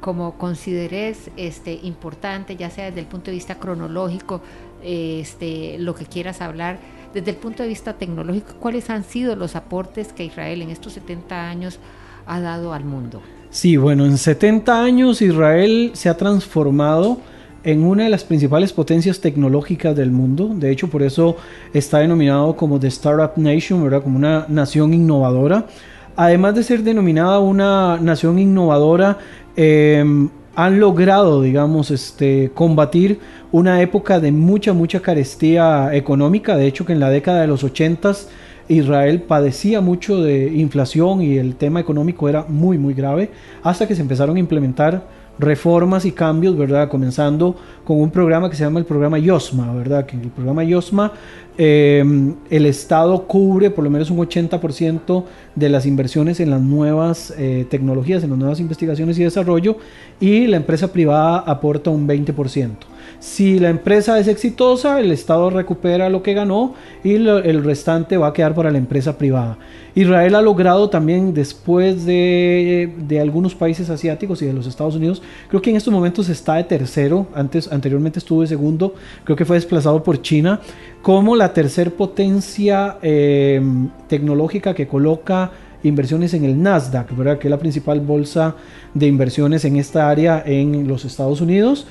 como consideres este, importante, ya sea desde el punto de vista cronológico, este, lo que quieras hablar, desde el punto de vista tecnológico, cuáles han sido los aportes que Israel en estos 70 años ha dado al mundo. Sí, bueno, en 70 años Israel se ha transformado en una de las principales potencias tecnológicas del mundo. De hecho, por eso está denominado como The Startup Nation, ¿verdad? Como una nación innovadora. Además de ser denominada una nación innovadora, em, han logrado, digamos, este, combatir una época de mucha, mucha carestía económica. De hecho, que en la década de los 80 Israel padecía mucho de inflación y el tema económico era muy, muy grave, hasta que se empezaron a implementar reformas y cambios, ¿verdad? Comenzando con un programa que se llama el programa YOSMA, ¿verdad? Que en el programa YOSMA em, el Estado cubre por lo menos un 80% de las inversiones en las nuevas eh, tecnologías, en las nuevas investigaciones y desarrollo, y la empresa privada aporta un 20%. Si la empresa es exitosa, el Estado recupera lo que ganó y el restante va a quedar para la empresa privada. Israel ha logrado también, después de, algunos países asiáticos y de los Estados Unidos, creo que en estos momentos está de tercero, antes, anteriormente estuvo de segundo, creo que fue desplazado por China, como la tercer potencia eh, tecnológica que coloca inversiones en el Nasdaq, ¿verdad? que es la principal bolsa de inversiones en esta área en los Estados Unidos.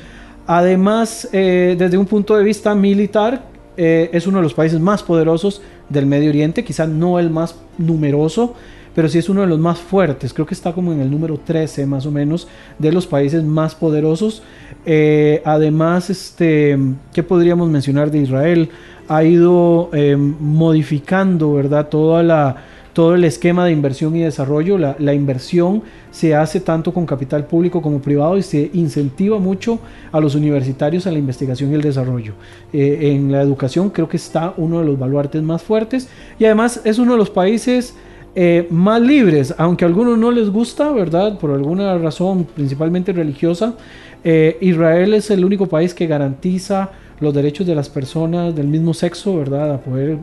Además, eh, desde un punto de vista militar, eh, es uno de los países más poderosos del Medio Oriente, quizás no el más numeroso, pero sí es uno de los más fuertes. Creo que está como en el número 13 más o menos de los países más poderosos. Eh, además, este, ¿qué podríamos mencionar de Israel? Ha ido modificando, ¿verdad? Toda la todo el esquema de inversión y desarrollo. La, inversión se hace tanto con capital público como privado y se incentiva mucho a los universitarios a la investigación y el desarrollo. Eh, en la educación creo que está uno de los baluartes más fuertes y además es uno de los países eh, más libres, aunque a algunos no les gusta, ¿verdad? Por alguna razón, principalmente religiosa. Eh, Israel es el único país que garantiza los derechos de las personas del mismo sexo, ¿verdad? A poder,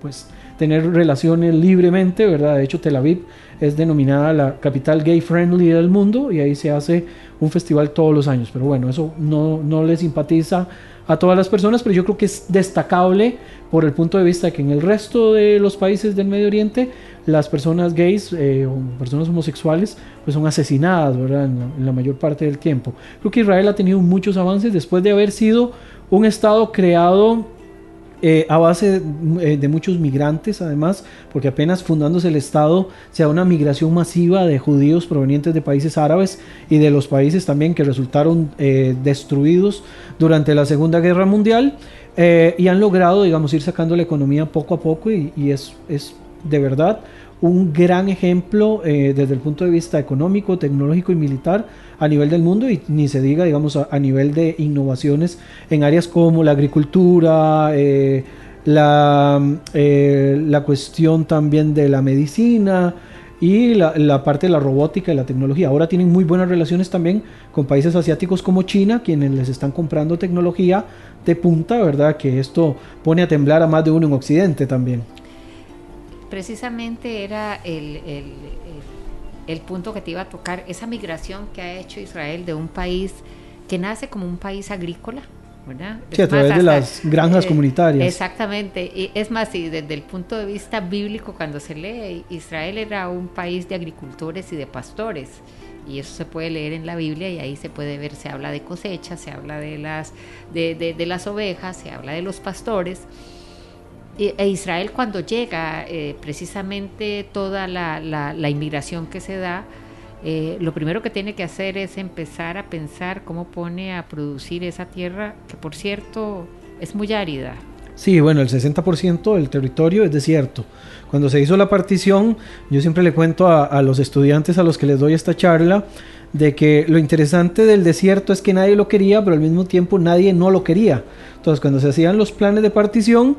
pues, tener relaciones libremente, ¿verdad? De hecho, Tel Aviv es denominada la capital gay friendly del mundo y ahí se hace un festival todos los años. Pero bueno, eso no, no le simpatiza a todas las personas, pero yo creo que es destacable por el punto de vista de que en el resto de los países del Medio Oriente las personas gays eh, o personas homosexuales pues son asesinadas ¿verdad? en la mayor parte del tiempo. Creo que Israel ha tenido muchos avances después de haber sido un estado creado eh, a base eh, de, muchos migrantes, además, porque apenas fundándose el Estado se da una migración masiva de judíos provenientes de países árabes y de los países también que resultaron eh, destruidos durante la Segunda Guerra Mundial y han logrado, digamos, ir sacando la economía poco a poco y, es, es de verdad un gran ejemplo desde el punto de vista económico, tecnológico y militar a nivel del mundo y ni se diga, digamos, a, nivel de innovaciones en áreas como la agricultura, eh, la, eh, la, cuestión también de la medicina y la, la, parte de la robótica y la tecnología. Ahora tienen muy buenas relaciones también con países asiáticos como China, quienes les están comprando tecnología de punta, ¿verdad? Que esto pone a temblar a más de uno en Occidente también. Precisamente era el el punto que te iba a tocar, esa migración que ha hecho Israel de un país que nace como un país agrícola, ¿verdad? Sí, a través de las granjas eh, comunitarias. Exactamente. Y es más, y desde el punto de vista bíblico, cuando se lee, Israel era un país de agricultores y de pastores. Y eso se puede leer en la Biblia y ahí se puede ver, se habla de cosechas, se habla de las, de, de las ovejas, se habla de los pastores e Israel cuando llega, eh, precisamente toda la, inmigración que se da, eh, lo primero que tiene que hacer es empezar a pensar cómo pone a producir esa tierra, que por cierto es muy árida. Sí, bueno, el 60% del territorio es desierto. Cuando se hizo la partición, yo siempre le cuento a, a los estudiantes a los que les doy esta charla, de que lo interesante del desierto es que nadie lo quería, pero al mismo tiempo nadie no lo quería. Entonces, cuando se hacían los planes de partición,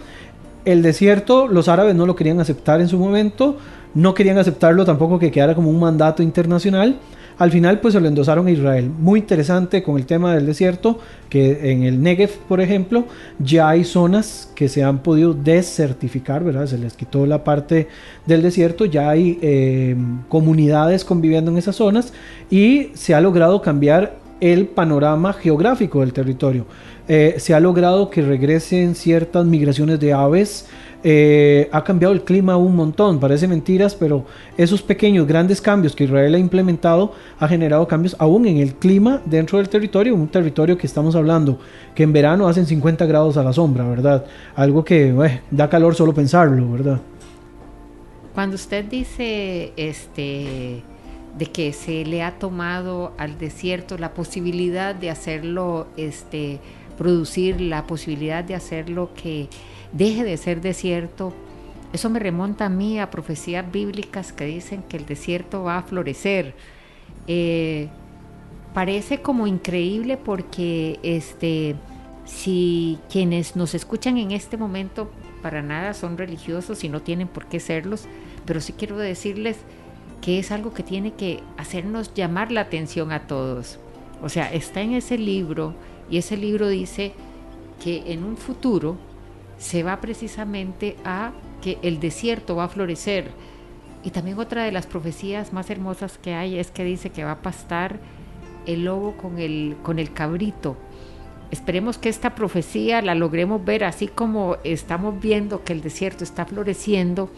el desierto, los árabes no lo querían aceptar en su momento, no querían aceptarlo tampoco que quedara como un mandato internacional. Al final pues se lo endosaron a Israel. Muy interesante con el tema del desierto, que en el Negev, por ejemplo, ya hay zonas que se han podido desertificar, ¿verdad? Se les quitó la parte del desierto, ya hay eh, comunidades conviviendo en esas zonas y se ha logrado cambiar el panorama geográfico del territorio. Eh, se ha logrado que regresen ciertas migraciones de aves, eh, ha cambiado el clima un montón, parece mentiras, pero esos pequeños, grandes cambios que Israel ha implementado ha generado cambios aún en el clima dentro del territorio, un territorio que estamos hablando, que en verano hacen 50 grados a la sombra, ¿verdad? Algo que eh, da calor solo pensarlo, ¿verdad? Cuando usted dice este de que se le ha tomado al desierto la posibilidad de hacerlo este producir la posibilidad de hacerlo que deje de ser desierto. Eso me remonta a mí a profecías bíblicas que dicen que el desierto va a florecer. Eh, parece como increíble porque este, si quienes nos escuchan en este momento para nada son religiosos y no tienen por qué serlos, pero sí quiero decirles que es algo que tiene que hacernos llamar la atención a todos. O sea, está en ese libro y ese libro dice que en un futuro se va precisamente a que el desierto va a florecer. Y también otra de las profecías más hermosas que hay es que dice que va a pastar el lobo con el, con el cabrito. Esperemos que esta profecía la logremos ver así como estamos viendo que el desierto está floreciendo,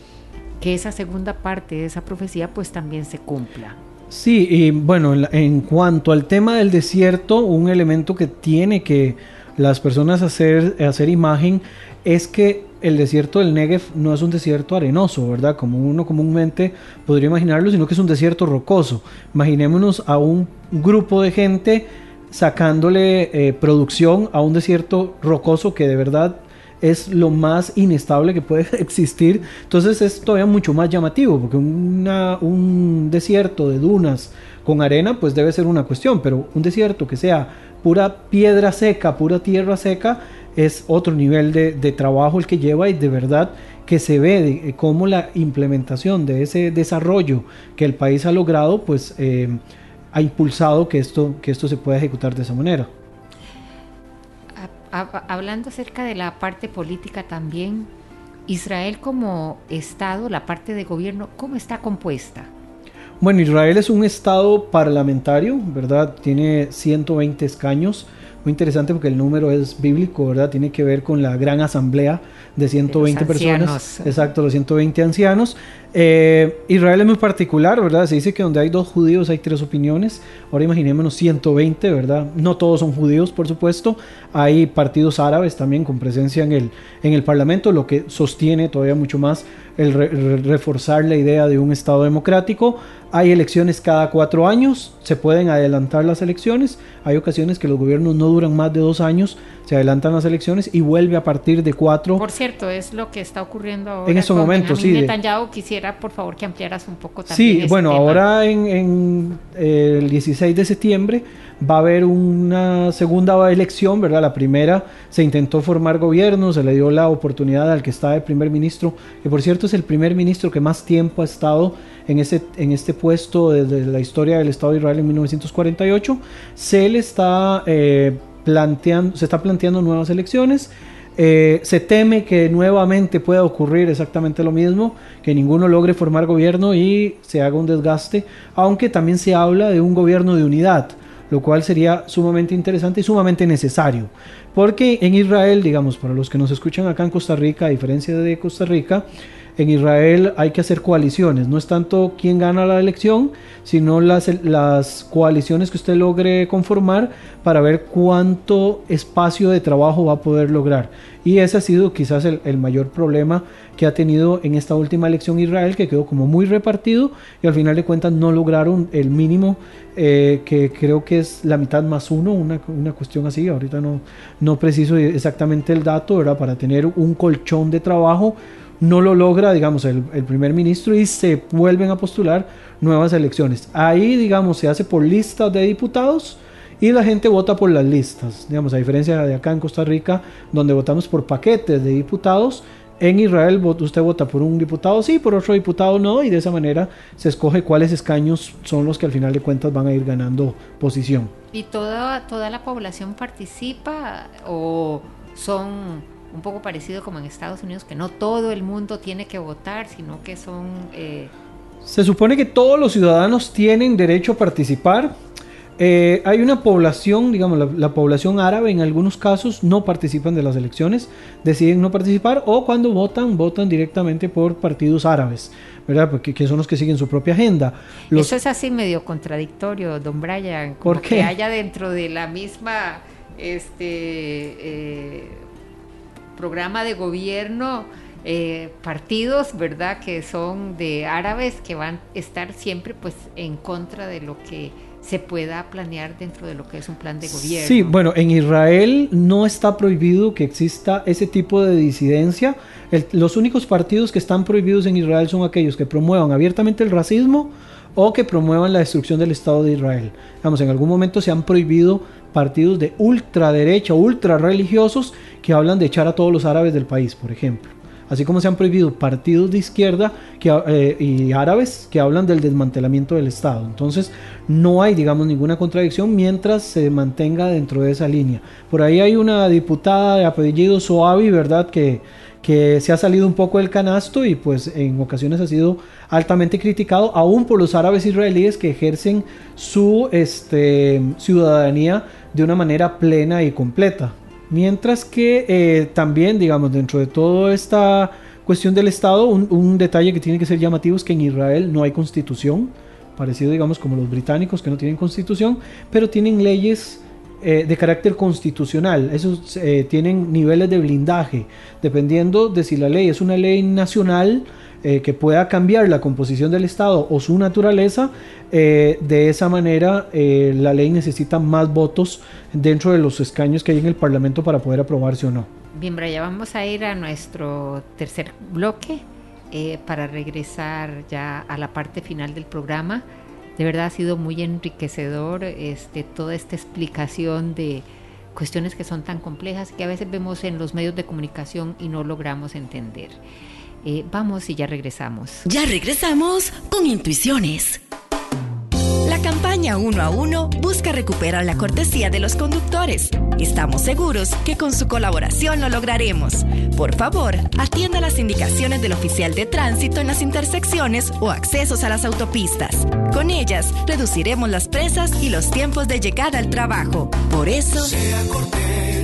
que esa segunda parte de esa profecía pues también se cumpla. Sí, y bueno, en cuanto al tema del desierto, un elemento que tiene que las personas hacer, hacer imagen es que el desierto del Negev no es un desierto arenoso, ¿verdad? Como uno comúnmente podría imaginarlo, sino que es un desierto rocoso. Imaginémonos a un grupo de gente sacándole eh, producción a un desierto rocoso que de verdad es lo más inestable que puede existir. Entonces es todavía mucho más llamativo, porque un desierto de dunas con arena, pues debe ser una cuestión, pero un desierto que sea pura piedra seca, pura tierra seca, es otro nivel de, trabajo el que lleva y de verdad que se ve de, eh, cómo la implementación de ese desarrollo que el país ha logrado, pues eh, ha impulsado que esto, que esto se pueda ejecutar de esa manera. Hablando acerca de la parte política también, Israel como Estado, la parte de gobierno, ¿cómo está compuesta? Bueno, Israel es un Estado parlamentario, ¿verdad? Tiene 120 escaños muy interesante porque el número es bíblico, ¿verdad? Tiene que ver con la gran asamblea de 120 personas. Exacto, los 120 ancianos. Eh, Israel es muy particular, ¿verdad? Se dice que donde hay dos judíos hay tres opiniones. Ahora imaginémonos 120, ¿verdad? No todos son judíos, por supuesto. Hay partidos árabes también con presencia en el, en el Parlamento, lo que sostiene todavía mucho más el, reforzar la idea de un Estado democrático. Hay elecciones cada cuatro años, se pueden adelantar las elecciones. Hay ocasiones que los gobiernos no duran más de dos años se adelantan las elecciones y vuelve a partir de cuatro. Por cierto, es lo que está ocurriendo ahora. En estos momentos, sí. Netanyahu, quisiera por favor que ampliaras un poco también. Sí, bueno, ahora en, eh, el 16 de septiembre va a haber una segunda elección, ¿verdad? La primera se intentó formar gobierno, se le dio la oportunidad al que está de primer ministro, que por cierto es el primer ministro que más tiempo ha estado en este, en este puesto desde la historia del Estado de Israel en 1948. Se le está. Eh, planteando, se está planteando nuevas elecciones. Eh, se teme que nuevamente pueda ocurrir exactamente lo mismo, que ninguno logre formar gobierno y se haga un desgaste, aunque también se habla de un gobierno de unidad, lo cual sería sumamente interesante y sumamente necesario. Porque en Israel, digamos, para los que nos escuchan acá en Costa Rica, a diferencia de Costa Rica, en Israel hay que hacer coaliciones, no es tanto quién gana la elección, sino las, las coaliciones que usted logre conformar para ver cuánto espacio de trabajo va a poder lograr. Y ese ha sido quizás el, el mayor problema que ha tenido en esta última elección Israel, que quedó como muy repartido y al final de cuentas no lograron el mínimo, eh, que creo que es la mitad más uno, una, una, cuestión así, ahorita no, no preciso exactamente el dato, era para tener un colchón de trabajo no lo logra, digamos, el, primer ministro y se vuelven a postular nuevas elecciones. Ahí, digamos, se hace por listas de diputados y la gente vota por las listas. Digamos, a diferencia de acá en Costa Rica, donde votamos por paquetes de diputados, en Israel usted vota por un diputado sí, por otro diputado no, y de esa manera se escoge cuáles escaños son los que al final de cuentas van a ir ganando posición. ¿Y toda, toda la población participa o son un poco parecido como en Estados Unidos, que no todo el mundo tiene que votar, sino que son... Eh... Se supone que todos los ciudadanos tienen derecho a participar, eh, hay una población, digamos, la, población árabe en algunos casos no participan de las elecciones, deciden no participar o cuando votan, votan directamente por partidos árabes, ¿verdad? Porque que son los que siguen su propia agenda. Eso es así medio contradictorio, don Brian, como que haya dentro de la misma este eh, programa de gobierno eh, partidos, ¿verdad? Que son de árabes que van a estar siempre pues en contra de lo que se pueda planear dentro de lo que es un plan de gobierno. Sí, bueno, en Israel no está prohibido que exista ese tipo de disidencia. los únicos partidos que están prohibidos en Israel son aquellos que promuevan abiertamente el racismo o que promuevan la destrucción del Estado de Israel. Vamos, en algún momento se han prohibido partidos de ultraderecha, ultra religiosos que hablan de echar a todos los árabes del país, por ejemplo así como se han prohibido partidos de izquierda eh, y árabes que hablan del desmantelamiento del Estado. Entonces, no hay, digamos, ninguna contradicción mientras se mantenga dentro de esa línea. Por ahí hay una diputada de apellido Soavi, ¿verdad?, que, que se ha salido un poco del canasto y pues en ocasiones ha sido altamente criticado, aún por los árabes israelíes que ejercen su este, ciudadanía de una manera plena y completa. Mientras que eh, también, digamos, dentro de toda esta cuestión del Estado, un, detalle que tiene que ser llamativo es que en Israel no hay constitución, parecido, digamos, como los británicos que no tienen constitución, pero tienen leyes eh, de carácter constitucional. Esos eh, tienen niveles de blindaje, dependiendo de si la ley es una ley nacional eh, que pueda cambiar la composición del Estado o su naturaleza, eh, de esa manera eh, la ley necesita más votos dentro de los escaños que hay en el Parlamento para poder aprobarse o no. Bien, Brian, vamos a ir a nuestro tercer bloque para regresar ya a la parte final del programa. De verdad ha sido muy enriquecedor este, toda esta explicación de cuestiones que son tan complejas que a veces vemos en los medios de comunicación y no logramos entender. Eh, vamos y ya regresamos. Ya regresamos con Intuiciones. La campaña uno a uno busca recuperar la cortesía de los conductores. Estamos seguros que con su colaboración lo lograremos. Por favor, atienda las indicaciones del oficial de tránsito en las intersecciones o accesos a las autopistas. Con ellas, reduciremos las presas y los tiempos de llegada al trabajo. Por eso... Sea cortés,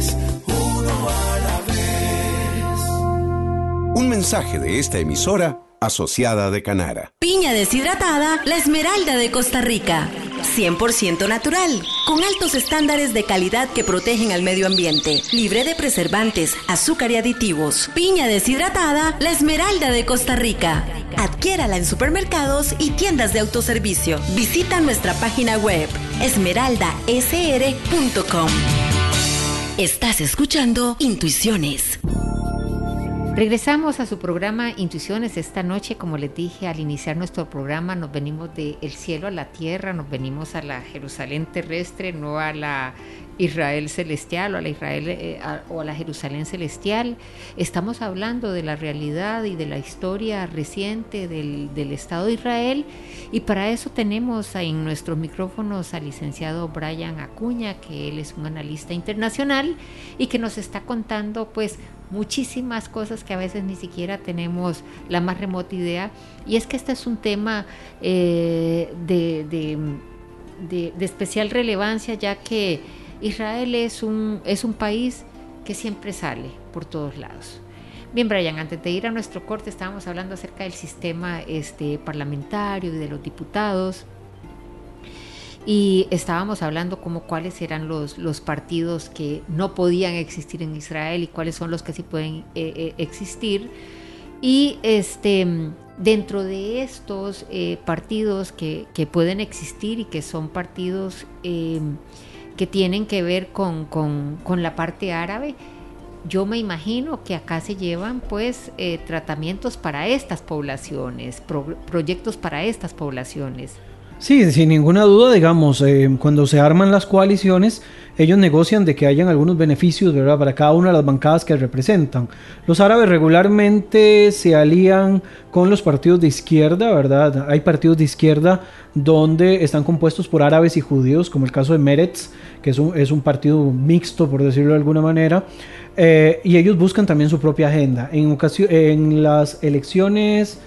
un mensaje de esta emisora asociada de Canara. Piña deshidratada, la esmeralda de Costa Rica. 100% natural, con altos estándares de calidad que protegen al medio ambiente, libre de preservantes, azúcar y aditivos. Piña deshidratada, la esmeralda de Costa Rica. Adquiérala en supermercados y tiendas de autoservicio. Visita nuestra página web esmeraldasr.com. Estás escuchando Intuiciones. Regresamos a su programa Intuiciones esta noche. Como les dije al iniciar nuestro programa, nos venimos del cielo a la tierra, nos venimos a la Jerusalén terrestre, no a la Israel celestial o a la Israel eh, o a la Jerusalén celestial. Estamos hablando de la realidad y de la historia reciente del, del Estado de Israel y para eso tenemos en nuestros micrófonos al licenciado Brian Acuña, que él es un analista internacional y que nos está contando pues muchísimas cosas que a veces ni siquiera tenemos la más remota idea. Y es que este es un tema eh, de, de, de, especial relevancia, ya que Israel es un, es un país que siempre sale por todos lados. Bien, Brian, antes de ir a nuestro corte estábamos hablando acerca del sistema este, parlamentario y de los diputados y estábamos hablando como cuáles eran los, los partidos que no podían existir en Israel y cuáles son los que sí pueden eh, eh, existir. Y este, dentro de estos eh, partidos que, que, pueden existir y que son partidos que tienen que ver con, con, con, la parte árabe, yo me imagino que acá se llevan pues tratamientos para estas poblaciones, proyectos para estas poblaciones. Sí, sin ninguna duda, digamos, eh, cuando se arman las coaliciones, ellos negocian de que hayan algunos beneficios, ¿verdad?, para cada una de las bancadas que representan. Los árabes regularmente se alían con los partidos de izquierda, ¿verdad? Hay partidos de izquierda donde están compuestos por árabes y judíos, como el caso de Meretz, que es un, es un partido mixto, por decirlo de alguna manera, eh, y ellos buscan también su propia agenda. En, en las elecciones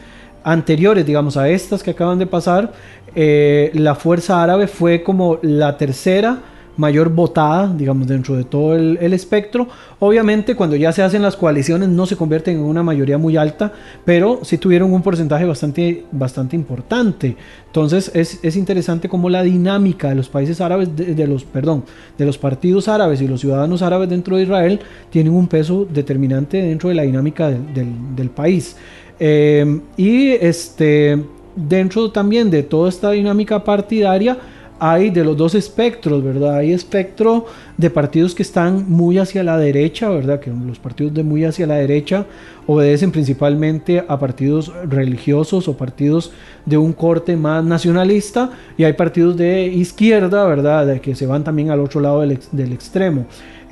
anteriores, digamos, a estas que acaban de pasar, eh, la Fuerza Árabe fue como la tercera mayor votada, digamos, dentro de todo el, espectro. Obviamente, cuando ya se hacen las coaliciones, no se convierten en una mayoría muy alta, pero sí tuvieron un porcentaje bastante, bastante importante. Entonces, es, interesante cómo la dinámica de los países árabes, de, los, perdón, de los partidos árabes y los ciudadanos árabes dentro de Israel, tienen un peso determinante dentro de la dinámica del, país. Eh, y este dentro también de toda esta dinámica partidaria hay de los dos espectros, ¿verdad? Hay espectro de partidos que están muy hacia la derecha, ¿verdad? Que los partidos de muy hacia la derecha obedecen principalmente a partidos religiosos o partidos de un corte más nacionalista y hay partidos de izquierda, ¿verdad? Que se van también al otro lado del, del extremo.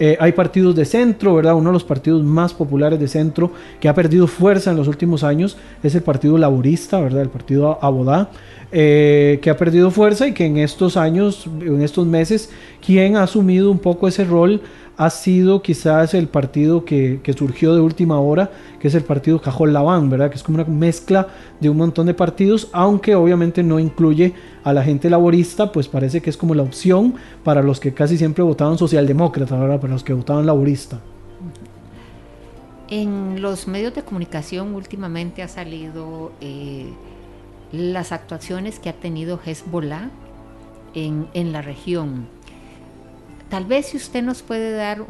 Eh, hay partidos de centro, ¿verdad? Uno de los partidos más populares de centro que ha perdido fuerza en los últimos años es el Partido Laborista, ¿verdad? El Partido Abodá, eh, que ha perdido fuerza y que en estos años, en estos meses, quien ha asumido un poco ese rol ha sido quizás el partido que, surgió de última hora, que es el partido Cajol Laván, ¿verdad? Que es como una mezcla de un montón de partidos, aunque obviamente no incluye a la gente laborista, pues parece que es como la opción para los que casi siempre votaban socialdemócrata. Para los que votaban laborista. En los medios de comunicación últimamente ha salido eh, las actuaciones que ha tenido Hezbollah en, en la región Tal vez si usted nos puede dar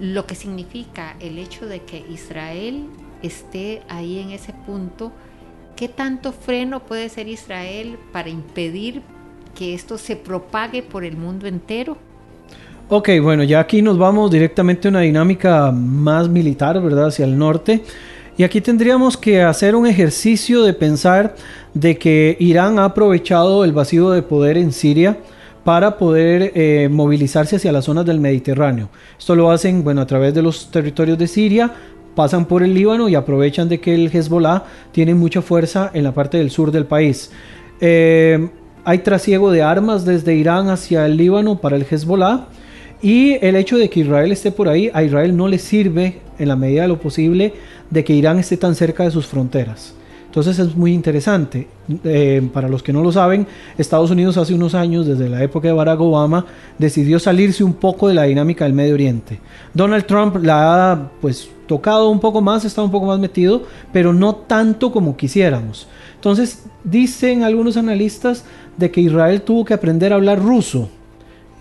lo que significa el hecho de que Israel esté ahí en ese punto, ¿qué tanto freno puede ser Israel para impedir que esto se propague por el mundo entero? Ok, bueno, ya aquí nos vamos directamente a una dinámica más militar, ¿verdad? Hacia el norte. Y aquí tendríamos que hacer un ejercicio de pensar de que Irán ha aprovechado el vacío de poder en Siria para poder eh, movilizarse hacia las zonas del Mediterráneo. Esto lo hacen bueno, a través de los territorios de Siria, pasan por el Líbano y aprovechan de que el Hezbollah tiene mucha fuerza en la parte del sur del país. Eh, hay trasiego de armas desde Irán hacia el Líbano para el Hezbollah. Y el hecho de que Israel esté por ahí, a Israel no le sirve en la medida de lo posible de que Irán esté tan cerca de sus fronteras. Entonces es muy interesante. Eh, para los que no lo saben, Estados Unidos hace unos años, desde la época de Barack Obama, decidió salirse un poco de la dinámica del Medio Oriente. Donald Trump la ha pues tocado un poco más, está un poco más metido, pero no tanto como quisiéramos. Entonces dicen algunos analistas de que Israel tuvo que aprender a hablar ruso.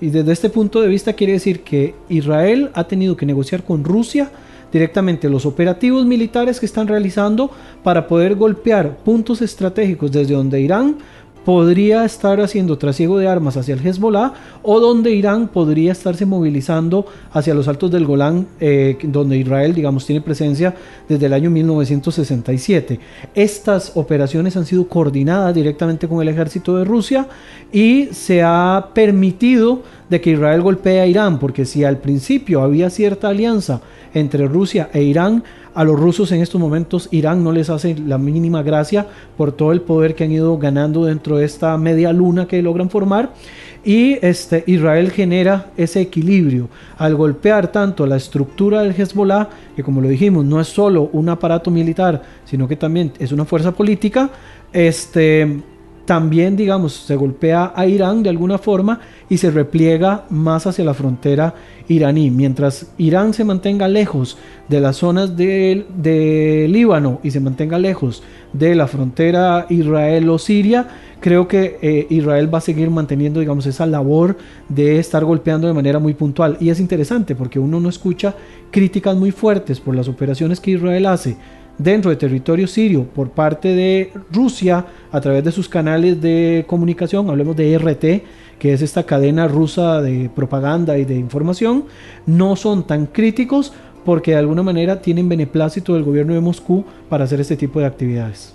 Y desde este punto de vista quiere decir que Israel ha tenido que negociar con Rusia directamente los operativos militares que están realizando para poder golpear puntos estratégicos desde donde Irán podría estar haciendo trasiego de armas hacia el Hezbollah o donde Irán podría estarse movilizando hacia los altos del Golán, eh, donde Israel, digamos, tiene presencia desde el año 1967. Estas operaciones han sido coordinadas directamente con el ejército de Rusia y se ha permitido de que Israel golpee a Irán, porque si al principio había cierta alianza entre Rusia e Irán, a los rusos en estos momentos Irán no les hace la mínima gracia por todo el poder que han ido ganando dentro de esta media luna que logran formar. Y este, Israel genera ese equilibrio al golpear tanto la estructura del Hezbollah, que como lo dijimos no es solo un aparato militar, sino que también es una fuerza política, este, también, digamos, se golpea a Irán de alguna forma y se repliega más hacia la frontera iraní. Mientras Irán se mantenga lejos de las zonas de, Líbano y se mantenga lejos de la frontera Israel o Siria, creo que eh, Israel va a seguir manteniendo, digamos, esa labor de estar golpeando de manera muy puntual. Y es interesante porque uno no escucha críticas muy fuertes por las operaciones que Israel hace dentro de territorio sirio por parte de Rusia a través de sus canales de comunicación, hablemos de RT, que es esta cadena rusa de propaganda y de información, no son tan críticos porque de alguna manera tienen beneplácito del gobierno de Moscú para hacer este tipo de actividades.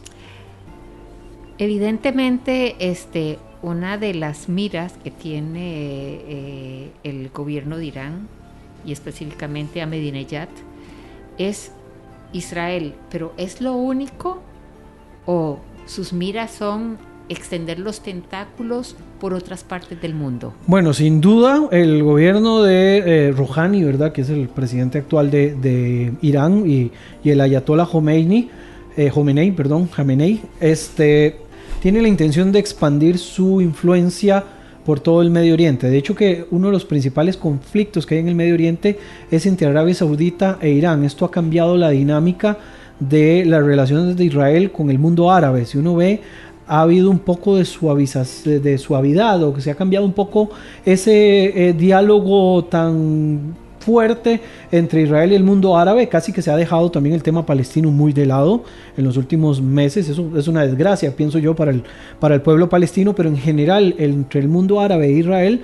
Evidentemente, este, una de las miras que tiene eh, el gobierno de Irán y específicamente a Ahmadinejad es Israel, pero ¿es lo único o sus miras son extender los tentáculos por otras partes del mundo? Bueno, sin duda el gobierno de eh, Rouhani, ¿verdad? que es el presidente actual de, Irán y, el ayatollah Khomeini, eh, Khomeini, perdón, Khamenei, este, tiene la intención de expandir su influencia por todo el Medio Oriente. De hecho que uno de los principales conflictos que hay en el Medio Oriente es entre Arabia Saudita e Irán. Esto ha cambiado la dinámica de las relaciones de Israel con el mundo árabe. Si uno ve ha habido un poco de, de suavidad o que se ha cambiado un poco ese eh, diálogo tan fuerte entre Israel y el mundo árabe, casi que se ha dejado también el tema palestino muy de lado en los últimos meses, eso es una desgracia, pienso yo, para el, para el pueblo palestino, pero en general entre el mundo árabe e Israel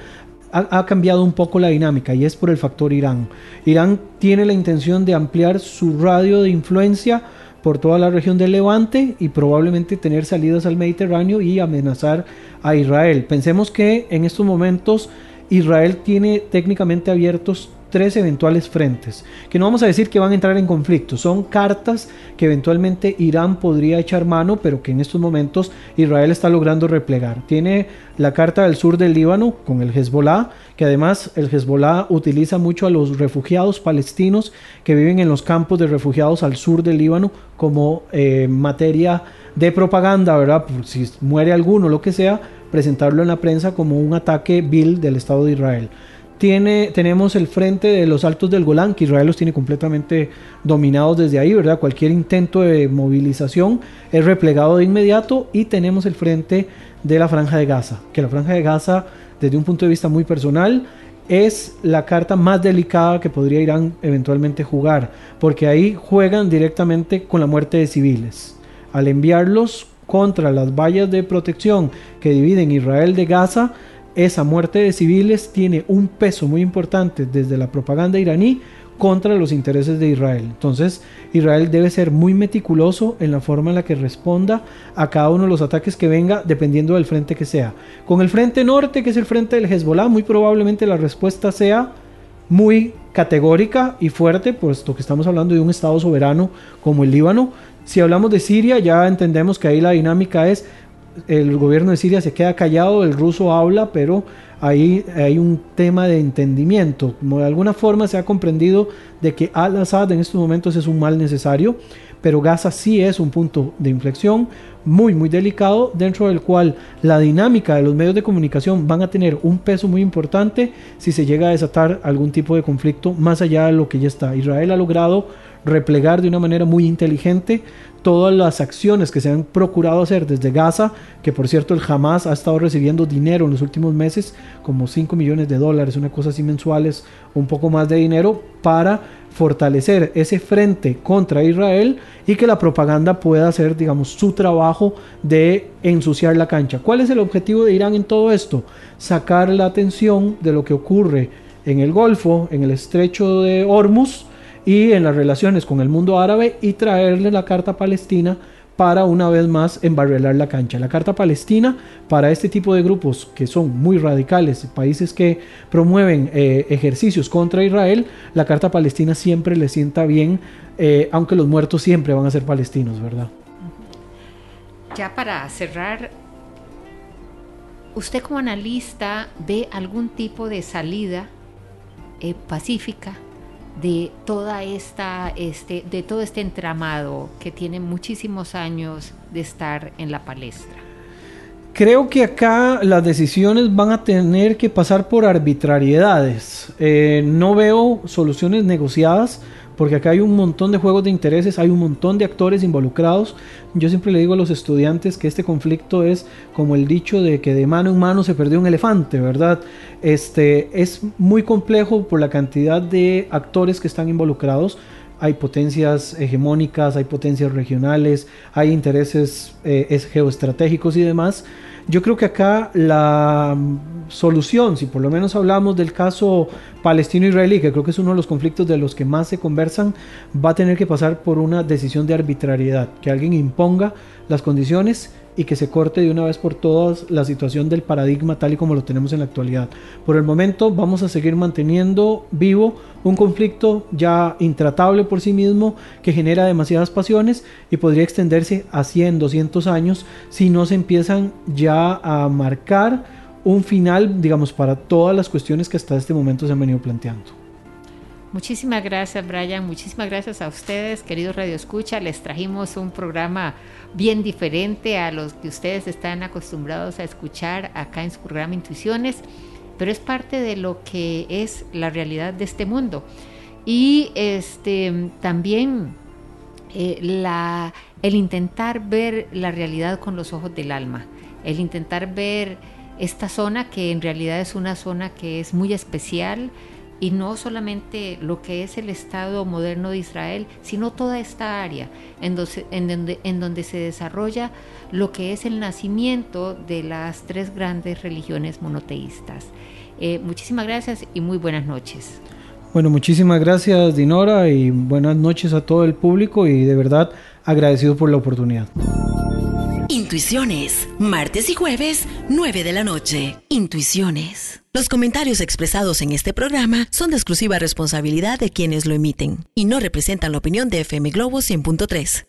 ha, ha, cambiado un poco la dinámica y es por el factor Irán. Irán tiene la intención de ampliar su radio de influencia por toda la región del Levante y probablemente tener salidas al Mediterráneo y amenazar a Israel. Pensemos que en estos momentos Israel tiene técnicamente abiertos tres eventuales frentes, que no vamos a decir que van a entrar en conflicto, son cartas que eventualmente Irán podría echar mano, pero que en estos momentos Israel está logrando replegar. Tiene la carta del sur del Líbano con el Hezbollah, que además el Hezbollah utiliza mucho a los refugiados palestinos que viven en los campos de refugiados al sur del Líbano como eh, materia de propaganda, ¿verdad? si muere alguno, lo que sea, presentarlo en la prensa como un ataque vil del Estado de Israel tenemos el frente de los altos del Golán, que Israel los tiene completamente dominados desde ahí, ¿verdad? Cualquier intento de movilización es replegado de inmediato y tenemos el frente de la Franja de Gaza, que la Franja de Gaza, desde un punto de vista muy personal, es la carta más delicada que podría Irán eventualmente jugar, porque ahí juegan directamente con la muerte de civiles. Al enviarlos contra las vallas de protección que dividen Israel de Gaza, esa muerte de civiles tiene un peso muy importante desde la propaganda iraní contra los intereses de Israel. Entonces, Israel debe ser muy meticuloso en la forma en la que responda a cada uno de los ataques que venga, dependiendo del frente que sea. Con el frente norte, que es el frente del Hezbollah, muy probablemente la respuesta sea muy categórica y fuerte, puesto que estamos hablando de un Estado soberano como el Líbano. Si hablamos de Siria, ya entendemos que ahí la dinámica es el gobierno de Siria se queda callado, el ruso habla, pero ahí hay un tema de entendimiento. Como de alguna forma se ha comprendido de que Al-Assad en estos momentos es un mal necesario, pero Gaza sí es un punto de inflexión muy, muy delicado, dentro del cual la dinámica de los medios de comunicación van a tener un peso muy importante si se llega a desatar algún tipo de conflicto más allá de lo que ya está. Israel ha logrado replegar de una manera muy inteligente todas las acciones que se han procurado hacer desde Gaza, que por cierto el Hamas ha estado recibiendo dinero en los últimos meses, como 5 millones de dólares, una cosa así mensuales, un poco más de dinero, para fortalecer ese frente contra Israel y que la propaganda pueda hacer, digamos, su trabajo de ensuciar la cancha. ¿Cuál es el objetivo de Irán en todo esto? Sacar la atención de lo que ocurre en el Golfo, en el estrecho de Hormuz, y en las relaciones con el mundo árabe y traerle la Carta Palestina para una vez más embarrelar la cancha. La Carta Palestina para este tipo de grupos que son muy radicales, países que promueven eh, ejercicios contra Israel, la Carta Palestina siempre le sienta bien, eh, aunque los muertos siempre van a ser palestinos, ¿verdad? Ya para cerrar, ¿usted como analista ve algún tipo de salida eh, pacífica de toda esta este de todo este entramado que tiene muchísimos años de estar en la palestra. Creo que acá las decisiones van a tener que pasar por arbitrariedades. Eh, no veo soluciones negociadas porque acá hay un montón de juegos de intereses, hay un montón de actores involucrados. Yo siempre le digo a los estudiantes que este conflicto es como el dicho de que de mano en mano se perdió un elefante, ¿verdad? Este es muy complejo por la cantidad de actores que están involucrados hay potencias hegemónicas, hay potencias regionales, hay intereses eh, geoestratégicos y demás. Yo creo que acá la solución, si por lo menos hablamos del caso palestino-israelí, que creo que es uno de los conflictos de los que más se conversan, va a tener que pasar por una decisión de arbitrariedad, que alguien imponga las condiciones y que se corte de una vez por todas la situación del paradigma tal y como lo tenemos en la actualidad. Por el momento vamos a seguir manteniendo vivo un conflicto ya intratable por sí mismo que genera demasiadas pasiones y podría extenderse a 100, 200 años si no se empiezan ya a marcar un final, digamos, para todas las cuestiones que hasta este momento se han venido planteando. Muchísimas gracias, Brian. Muchísimas gracias a ustedes, queridos Radio Escucha. Les trajimos un programa bien diferente a los que ustedes están acostumbrados a escuchar acá en su programa Intuiciones, pero es parte de lo que es la realidad de este mundo. Y este también eh, la, el intentar ver la realidad con los ojos del alma, el intentar ver esta zona que en realidad es una zona que es muy especial, y no solamente lo que es el Estado moderno de Israel, sino toda esta área en donde, se desarrolla lo que es el nacimiento de las tres grandes religiones monoteístas. Eh, muchísimas gracias y muy buenas noches. Bueno, muchísimas gracias Dinora y buenas noches a todo el público y de verdad agradecido por la oportunidad. Intuiciones, martes y jueves, 9 de la noche. Intuiciones. Los comentarios expresados en este programa son de exclusiva responsabilidad de quienes lo emiten y no representan la opinión de FM Globo 100.3.